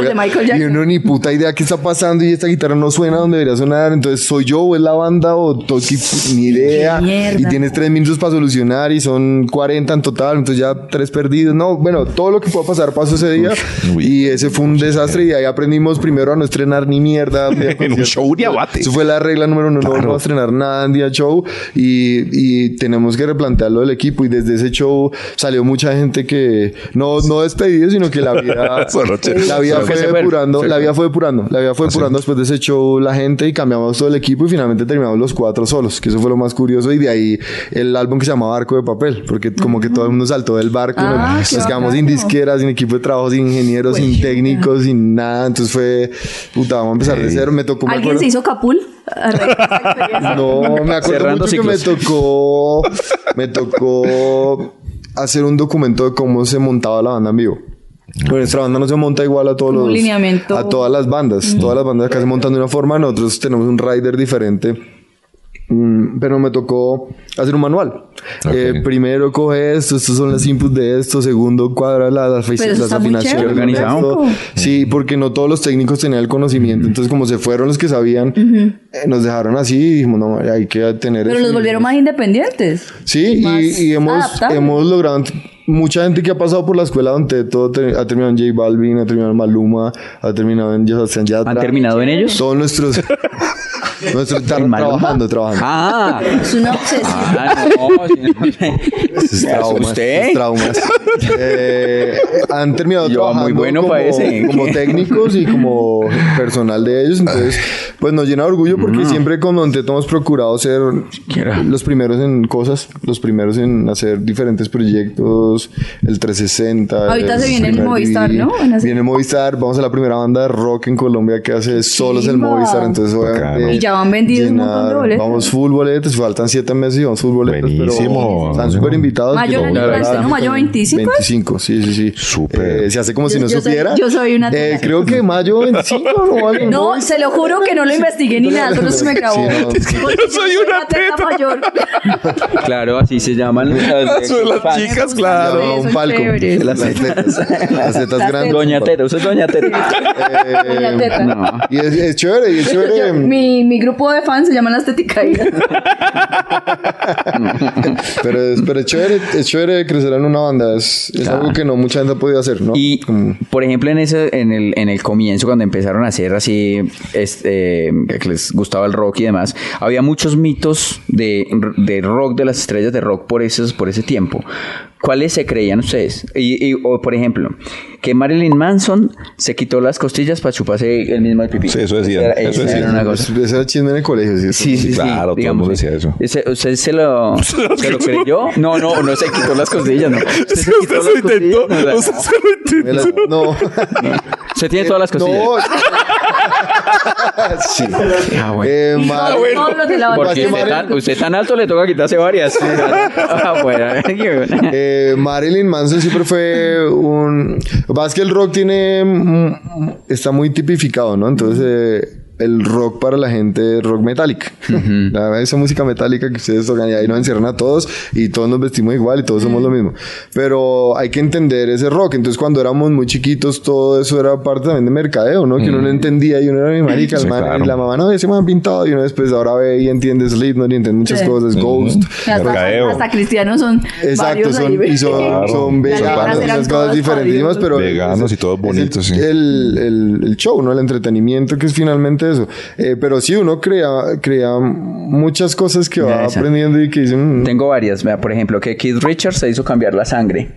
y uno ni puta idea qué está pasando y esta guitarra no suena donde debería sonar. Entonces, ¿soy yo o es la banda o toqui? Ni idea. mierda. Y tienes tres minutos para solucionar y son 40 en total, entonces ya tres perdidos. No, bueno, todo lo que pueda pasar pasó ese día uy. y ese fue un desastre y ahí aprendimos primero a no estrenar ni mierda. En un show de abate. Eso fue la regla número uno, no Claro. vamos a estrenar nada en día show y, y tenemos que replantearlo del equipo y desde ese show salió mucha gente que no, no despedido, sino que la vida, la vida fue depurando, la vida fue depurando, la vida fue depurando después de ese show la gente y cambiamos todo el equipo y finalmente terminamos los cuatro solos, que eso fue lo más curioso y de ahí el álbum que se llamaba Barco de Papel, porque como que todo el mundo saltó del barco Ah, nos, quedamos sin bacano. disqueras, sin equipo de trabajo, sin ingenieros, sin técnicos, sin nada, entonces fue, puta, vamos a empezar de cero, me tocó ¿Alguien se hizo capul? a raíz de esa experiencia? no, me acuerdo Cerrando mucho que me tocó, me tocó hacer un documento de cómo se montaba la banda en vivo. Pero nuestra banda no se monta igual a todos Como los a todas las bandas. Todas las bandas acá se montan de una forma, nosotros tenemos un rider diferente. Pero me tocó hacer un manual. Ok. Eh, primero coge esto, estos son los inputs de esto. Segundo cuadra la- las, las afinaciones. Organizado. esto. Sí, porque no todos los técnicos tenían el conocimiento. Entonces, como se fueron los que sabían, eh, nos dejaron así y dijimos, no, hay que tener Pero los volvieron más independientes. Sí, más y, y hemos, hemos logrado mucha gente que ha pasado por la escuela donde todo te- ha terminado en J Balvin, ha terminado en Maluma, ha terminado en Sebastián Yatra. ¿Han terminado en ellos? Todos nuestros. ¿En Maluma? trabajando, trabajando. Ah, Es una obsesión. ah, no. Traumas, traumas. Eh, han terminado Yo, trabajando muy bueno como, ese. como técnicos y como personal de ellos. Entonces, pues nos llena de orgullo porque siempre con Monteto hemos procurado ser los primeros en cosas, los primeros en hacer diferentes proyectos, el 360. Ahorita el se viene el Movistar, DVD. ¿no? Hacer- Viene el Movistar, vamos a la primera banda de rock en Colombia que hace solos el. Movistar, entonces obviamente... Y ya van vendidos un montón de boletos. Vamos full boletos, faltan siete meses y vamos full boletos. pero Buenísimo. Están súper invitados. Mayo que no- ¿no? Mayo 25. 25, sí, sí, sí. Súper. Eh, se hace como si Yo- no yo soy- supiera. yo soy una Eh, teta. creo que mayo 25 o algo. No, se lo juro que no lo investigué ni nada, solo se me acabó. Sí, no, yo soy una teta mayor. Claro, así se llaman las, Son las chicas, claro. un palco. Las tetas. Las tetas grandes. Doña Teta, usted es Doña Teta. Eh, Doña Teta. No. Y es, es chévere, y es Yo- chévere. mi, mi grupo de fans se llaman las teticaídas. Pero es, pero es chévere, es chévere crecer en una banda. Es, es Claro. algo que no mucha gente ha podido hacer, ¿no? Y, Como- por ejemplo, en ese, en el, en el comienzo, cuando empezaron a hacer así, este, que les gustaba el rock y demás, había muchos mitos de, de rock, de las estrellas de rock por, esos, por ese tiempo. ¿Cuáles se creían ustedes? Y, y- o, por ejemplo, que Marilyn Manson se quitó las costillas para chuparse el mismo el pipí. Sí, eso decían, Era- eso era una cosa. Ese era chisme en el colegio, sí. Sí, sí, sí. Claro, todo el mundo decía eso. Ese- ¿Usted se lo, se lo creyó? No, no, no se quitó las costillas, no. ¿Usted se quitó las costillas? No, la- Me la- No. Usted tiene todas las costillas. No. sí. Ah, bueno. Eh, de la Porque usted tan, usted tan alto le toca quitarse varias. Ah, bueno. Eh, Marilyn Manson siempre fue un... Lo que pasa es que el rock tiene... mm, Está muy tipificado, ¿no? Entonces... eh, el rock para la gente rock metálica. La- esa música metálica que ustedes tocan y ahí nos encierran a todos y todos nos vestimos igual y todos somos lo mismo. Pero hay que entender ese rock. Entonces cuando éramos muy chiquitos todo eso era parte también de mercadeo, ¿no? Que uno no entendía y uno era mi marica, el Sí, man, claro. y la mamá no, ese man pintado y uno después ahora ve y entiende Slipknot y entiende muchas Sí. cosas, Ghost. Hasta, Mercadeo. hasta cristianos son Exacto, son, ahí. y son, son Las veganos, eran cosas diferentísimas, pero Veganos y todo es bonito, el, sí. El, el- el show, ¿no? El entretenimiento que es finalmente eso. Eh, pero sí, uno crea, crea muchas cosas que va aprendiendo y que dicen... Tengo varias. Por ejemplo, que Keith Richards se hizo cambiar la sangre.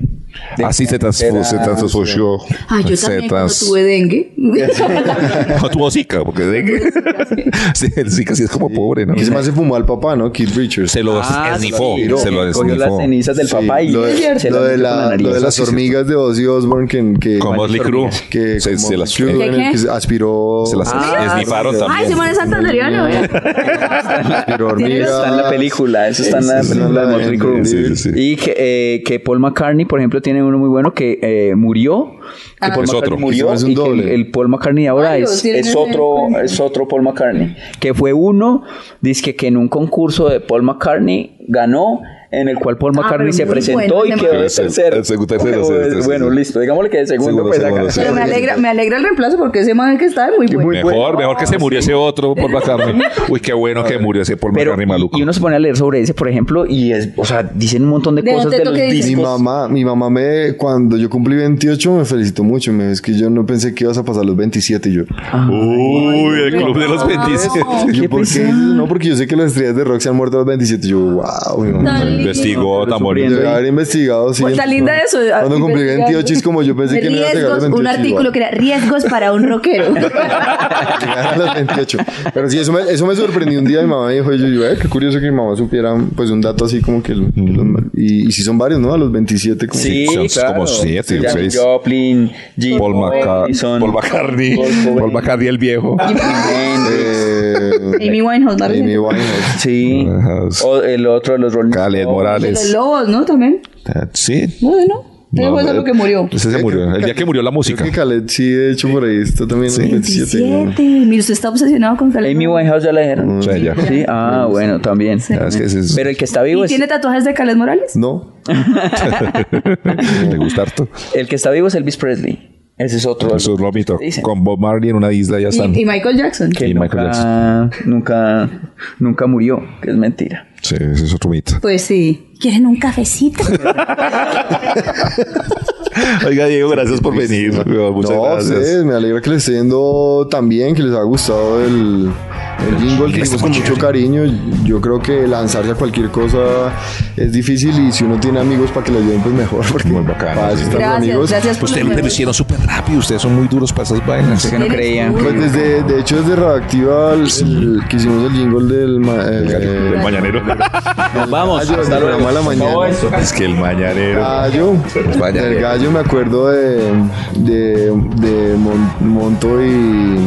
Así se transfusó, se transfusió. Ay, yo Se también trans- tuve dengue. No tuvo Zika, porque de sí, el Zika sí es como pobre, ¿no? Que se me hace fumó al papá, ¿no? Keith Richards. Se lo Ah, esnifó, sí, se lo Cogió las cenizas del Sí, papá y lo de, se lo las de la- nariz. lo de las hormigas de Ozzy Osbourne que, que, Con Motley Crue. que Se- como se las- Crue, que aspiró Se las Ah, esnifaron Ay, también. Simón es santanderiano. aspiró hormigas. Está en la película, eso está en la película de Motley sí, Crue. Y que, eh, que Paul McCartney, por ejemplo, tiene uno muy bueno que eh, murió. Que Paul Es McCartney otro. murió Es un y que doble. el, el Paul McCartney ahora es, es otro es otro Paul McCartney. Que fue uno, dice que en un concurso de Paul McCartney ganó en el cual Paul Ah, McCartney se presentó bueno, y quedó de El- tercero. el segundo, tercero, Bueno, sí, sí, sí, bueno, sí. listo. Digámosle que de segundo, Segundo, pues segundo, acá. sí. Pero me alegra, me alegra el reemplazo porque ese man que está es muy bueno. Mejor, mejor que se murió ese otro Paul McCartney. Uy, qué bueno que murió ese Paul Pero, McCartney maluco. y uno se pone a leer sobre ese, por ejemplo, y es, o sea, dicen un montón de ¿De cosas de los dices? Mi discos. mamá, mi mamá me, cuando yo cumplí 28 me felicitó mucho. Me es que yo no pensé que ibas a pasar los 27 y yo. Uy, el club de los 27. Y yo, qué ¿por qué? No, porque yo sé que las estrellas de rock se han muerto a los 27. Y yo, wow, mi mamá. Investigó tan bonito. Debe haber investigado, sí. Pues está linda eso. Cuando cumplí 28 es como yo pensé que no iba a llegar a los Riesgos, 28. un artículo igual. que era riesgos para un rockero. Los 28. Pero sí, eso me, eso me sorprendió un día. Mi mamá dijo, yo, yo, "Eh, qué curioso que mi mamá supiera pues un dato así como que... el- que los- y, y si son varios, ¿no? A los 27. Como Sí, son claro. como siete, Janis seis. Joplin, Jim Paul, McCartney. Paul McCartney el viejo. Hendrix. Eh, Amy Winehouse, ¿no? Amy Winehouse. Sí. O el otro de los Rolling Khaled Stones. De los Morales. lobos, ¿no? También. Ah, Sí. No, no. Ese fue solo que murió. Ese se murió. El día que murió la música. Creo que Khaled sí, de hecho, por ahí está también los 27. ¿no? 27. Mira, usted está obsesionado con Khaled. Amy Winehouse ya la dijeron. Sí, ya. Sí, ah, bueno, también. Ah, es que ese es- Pero el que está vivo ¿Y es tiene tatuajes de Khaled Morales? No. Le gusta harto. el que está vivo es Elvis Presley. Ese es otro. Eso es lo mito. Con Bob Marley en una isla ya están. Y, y Michael Jackson. que y Michael nunca, nunca, nunca murió, que es mentira. Sí, ese es otro mito. Pues sí. ¿Quieren un cafecito? Oiga, Diego, gracias por venir. Muchas no, gracias. ustedes, me alegra que les esté yendo tan bien, que les haya gustado el, El jingle que hicimos con mucho cariño. Yo creo que lanzarse a cualquier cosa es difícil y si uno tiene amigos para que le ayuden, pues mejor. Porque Muy bacano, para eso sí. están los Gracias, amigos. gracias por Ustedes lo hicieron súper rápido. Ustedes son muy duros para esas vainas. Sé que no Eres creía. tú. Pues desde, de hecho, desde Radioactiva, el, el- que hicimos el jingle del... ma- eh, El mañanero. Nos vamos. gallo, Hasta luego. la mañana. Es que el mañanero. Gallo, Vaya. del gallo me acuerdo de, de, de Mon- Monto y,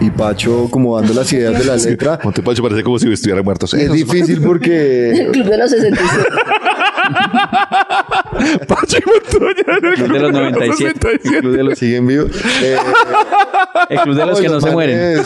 y Pacho como dando las ideas de la letra. Montepacho parece como si estuvieran muertos. Y es difícil porque El club de los 67. Pacho y Montoya. en el Club de los 97. El club de los, siguen vivos. Eh, el club de los que no se mueren.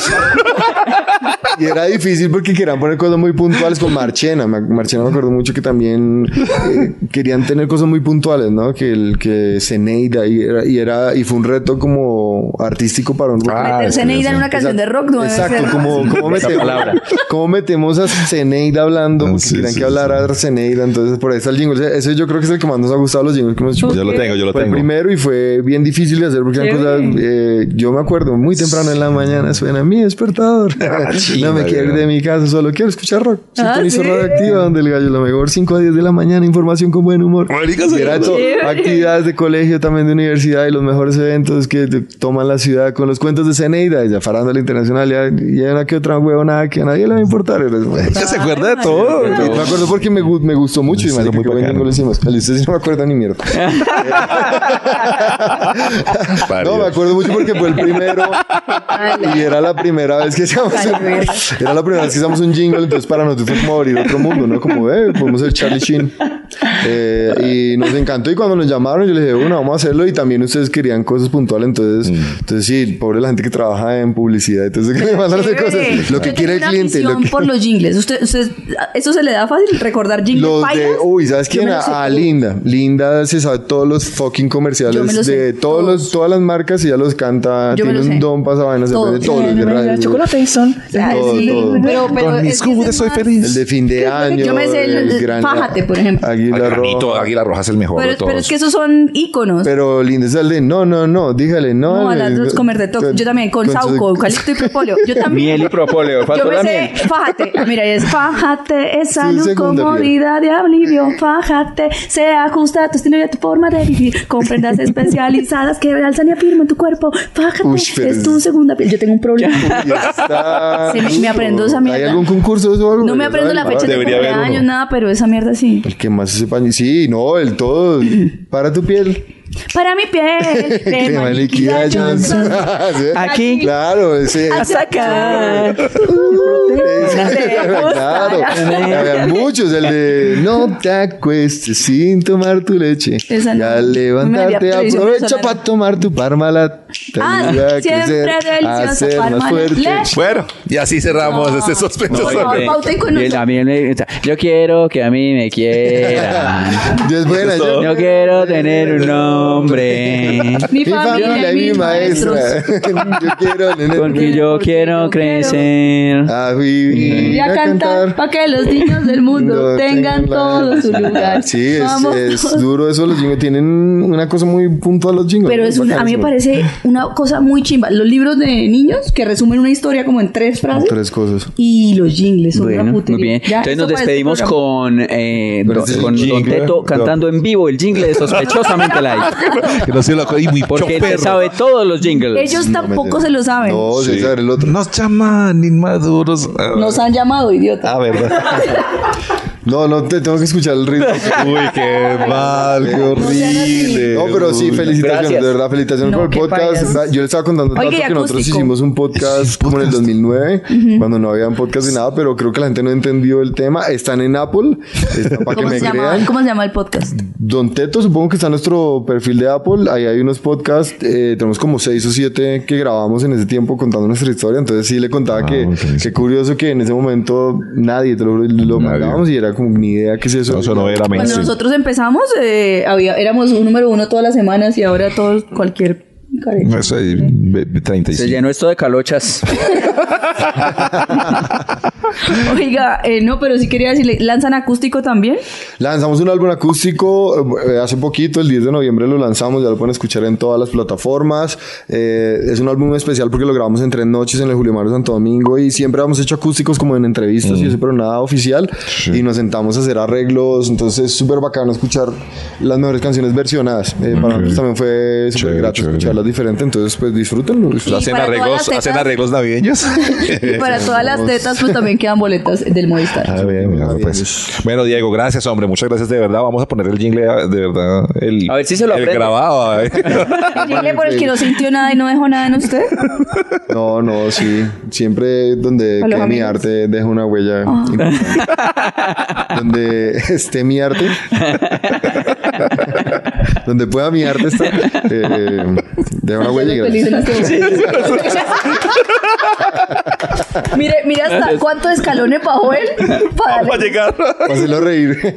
Y era difícil porque querían poner cosas muy puntuales con Marchena. Ma- Marchena me acuerdo mucho que también eh, querían tener cosas muy puntuales, ¿no? Que el que Ceneida y era, y era y fue un reto como artístico para un Ah, Meter sí, Zeneida sí. en una canción de rock no Exacto, ser. como, como, metemos, palabra. como metemos a Ceneida hablando, Ah, sí, querían sí, que hablara Ceneida, entonces por ahí está el jingle. Ese yo creo que es el que más nos ha gustado los jingles que hemos hecho. Yo lo tengo, yo lo Fue el tengo. primero y fue bien difícil de hacer porque eran cosas, eh, yo me acuerdo, muy temprano en la mañana suena mi despertador. no me quiero ir de mi casa, solo quiero escuchar rock. Sintonizo sí. radioactiva, donde el gallo lo mejor 5 a 10 de la mañana, información con buen humor. Era todo, actividades de colegio, también de universidad y los mejores eventos que toman la ciudad con los cuentos de Ceneida y ya farándula internacional ya, y hay una que otra huevonada que a nadie le va a importar. Ya se acuerda de todo. Me acuerdo porque me, me gustó mucho y me buen bacano. jingle hicimos. El de ustedes sí no me acuerdo ni mierda. no, me acuerdo mucho porque fue el primero y era la primera vez que hacíamos un, era la primera vez que hacíamos un jingle, entonces para nosotros fue como abrir otro mundo, ¿no? Como, eh, podemos ser Charlie Sheen. Eh, y nos encantó y cuando nos llamaron yo les dije, bueno, vamos a hacerlo y también ustedes querían cosas puntuales, entonces, entonces sí, pobre la gente que trabaja en publicidad, entonces que le mandan a hacer cosas, lo que Yo quiere el cliente. Lo que... por los jingles. Usted, usted, ¿Eso se le da fácil recordar jingles Los de, uy, ¿sabes quién? Ah, todos. Linda. Linda se sabe todos los fucking comerciales lo de todos todos. los, todas las marcas y ya los canta. Yo me Tiene lo un sé. don para esa vaina, se Todos. los de. Chocolate son. Todo, todo. Pero, pero Con mis cubos soy feliz. El de fin de año. Yo me sé el- Fájate, por ejemplo. Águila Granito, Roja. Águila Roja es el mejor Pero, de todos. pero es que esos son íconos. Pero Linda es el de no, no, no, dígale, no. no, a las dos comer de todo. Yo también, con, su- sauco, eucalipto y propóleo. Yo también. Miel y propóleo. Yo Faltó me sé, fájate, mira, es fájate, es Sí, salud, segunda comodidad y alivio, fájate, se ajusta a tu estilo y a tu forma de vivir, con prendas especializadas que realzan y afirman tu cuerpo, fájate, Uy, es tu segunda piel. Yo tengo un problema. Ya está. Se me- me aprendo esa ¿Hay mierda. algún concurso de eso o algo? No me aprendo la fecha de cumpleaños, nada, pero esa mierda sí. El que más Sí, no, el todo. Para tu piel. Para mi piel, crema líquida Johnson. Sí. Aquí. Claro, ese. A sacar. claro. Había muchos. El de no te acuestes sin tomar tu leche. Y al levantarte, aprovecha para tomar tu parmalat. Te Ah, a siempre a más fuerte. Leche. Bueno, y así cerramos No. este sospechoso. Me- yo quiero que a mí me quieran. Yo es buena. yo- Yo quiero tener un nombre. Mi Mi familia y mi maestra. yo quiero. nene, Porque yo quiero crecer. a vivir Y a cantar para que los niños del mundo No tengan todo su lugar. Sí, es, duro eso. Los jingles tienen una cosa muy puntual los jingles. Pero es un- a mí me parece una cosa muy chimba. Los libros de niños que resumen una historia como en tres frases. Tres cosas. Y los jingles son Bueno, una muy bien. Ya, Entonces nos este despedimos con, eh, Pero do- ese es con el Don. Teto cantando en vivo el jingle de sospechosamente light. Que no se lo y muy Porque él se sabe todos los jingles. Ellos tampoco se lo saben. No, Sí. César, el otro. Nos llaman inmaduros. Nos han llamado idiota. Ah, verdad. No, no, te tengo que escuchar el ritmo. Uy, qué mal, qué horrible. No, pero sí, felicitaciones, Gracias. de verdad, felicitaciones No, por el qué podcast. Yo le estaba contando Oiga, y que nosotros acústico. hicimos un podcast como en el 2009, cuando no había un podcast ni nada, pero creo que la gente no entendió el tema. Están en Apple, está para que ¿Cómo me se, llama, crean. ¿Cómo se llama el podcast? Don Teto, supongo que está en nuestro perfil de Apple. Ahí hay unos podcasts. eh, tenemos como seis o siete que grabamos en ese tiempo contando nuestra historia. Entonces sí le contaba Ah, que qué curioso que en ese momento nadie te lo, lo mandábamos y era como ni idea qué es eso. No, eso no era Cuando mainstream. nosotros empezamos, eh, había, éramos un número uno todas las semanas y ahora todos, cualquier Ve- ve- Se 35. llenó esto de calochas. Oiga, eh, no, pero sí quería decirle, ¿lanzan acústico también? Lanzamos un álbum acústico eh, hace poquito, el 10 de noviembre lo lanzamos, ya lo pueden escuchar en todas las plataformas. Eh, es un álbum especial porque lo grabamos en tres noches en el Julio Mario Santo Domingo y siempre hemos hecho acústicos como en entrevistas y eso, pero nada oficial. Y nos sentamos a hacer arreglos, entonces es súper bacano escuchar las mejores canciones versionadas. Eh, Para nosotros también fue súper grato escucharlas diferentes, entonces pues disfrútenlo. disfrútenlo. ¿Hacen arreglos, ¿Hacen arreglos navideños? Y para todas las tetas, pues también quedan boletas del Movistar. Ah, bien, mira, pues. Bueno, Diego, gracias, hombre. Muchas gracias de verdad. Vamos a poner el jingle de verdad. El, A ver si se lo El aprende. grabado. a ver. Dile por el que no sintió nada y no dejó nada en usted. No, no, sí. Siempre donde ¿A los quede mi arte deja una huella importante. donde esté mi arte. Donde pueda mi arte estar. eh, deja una huella y gracias. mire, mire hasta cuántos escalones bajó él para llegar. Para hacerlo reír.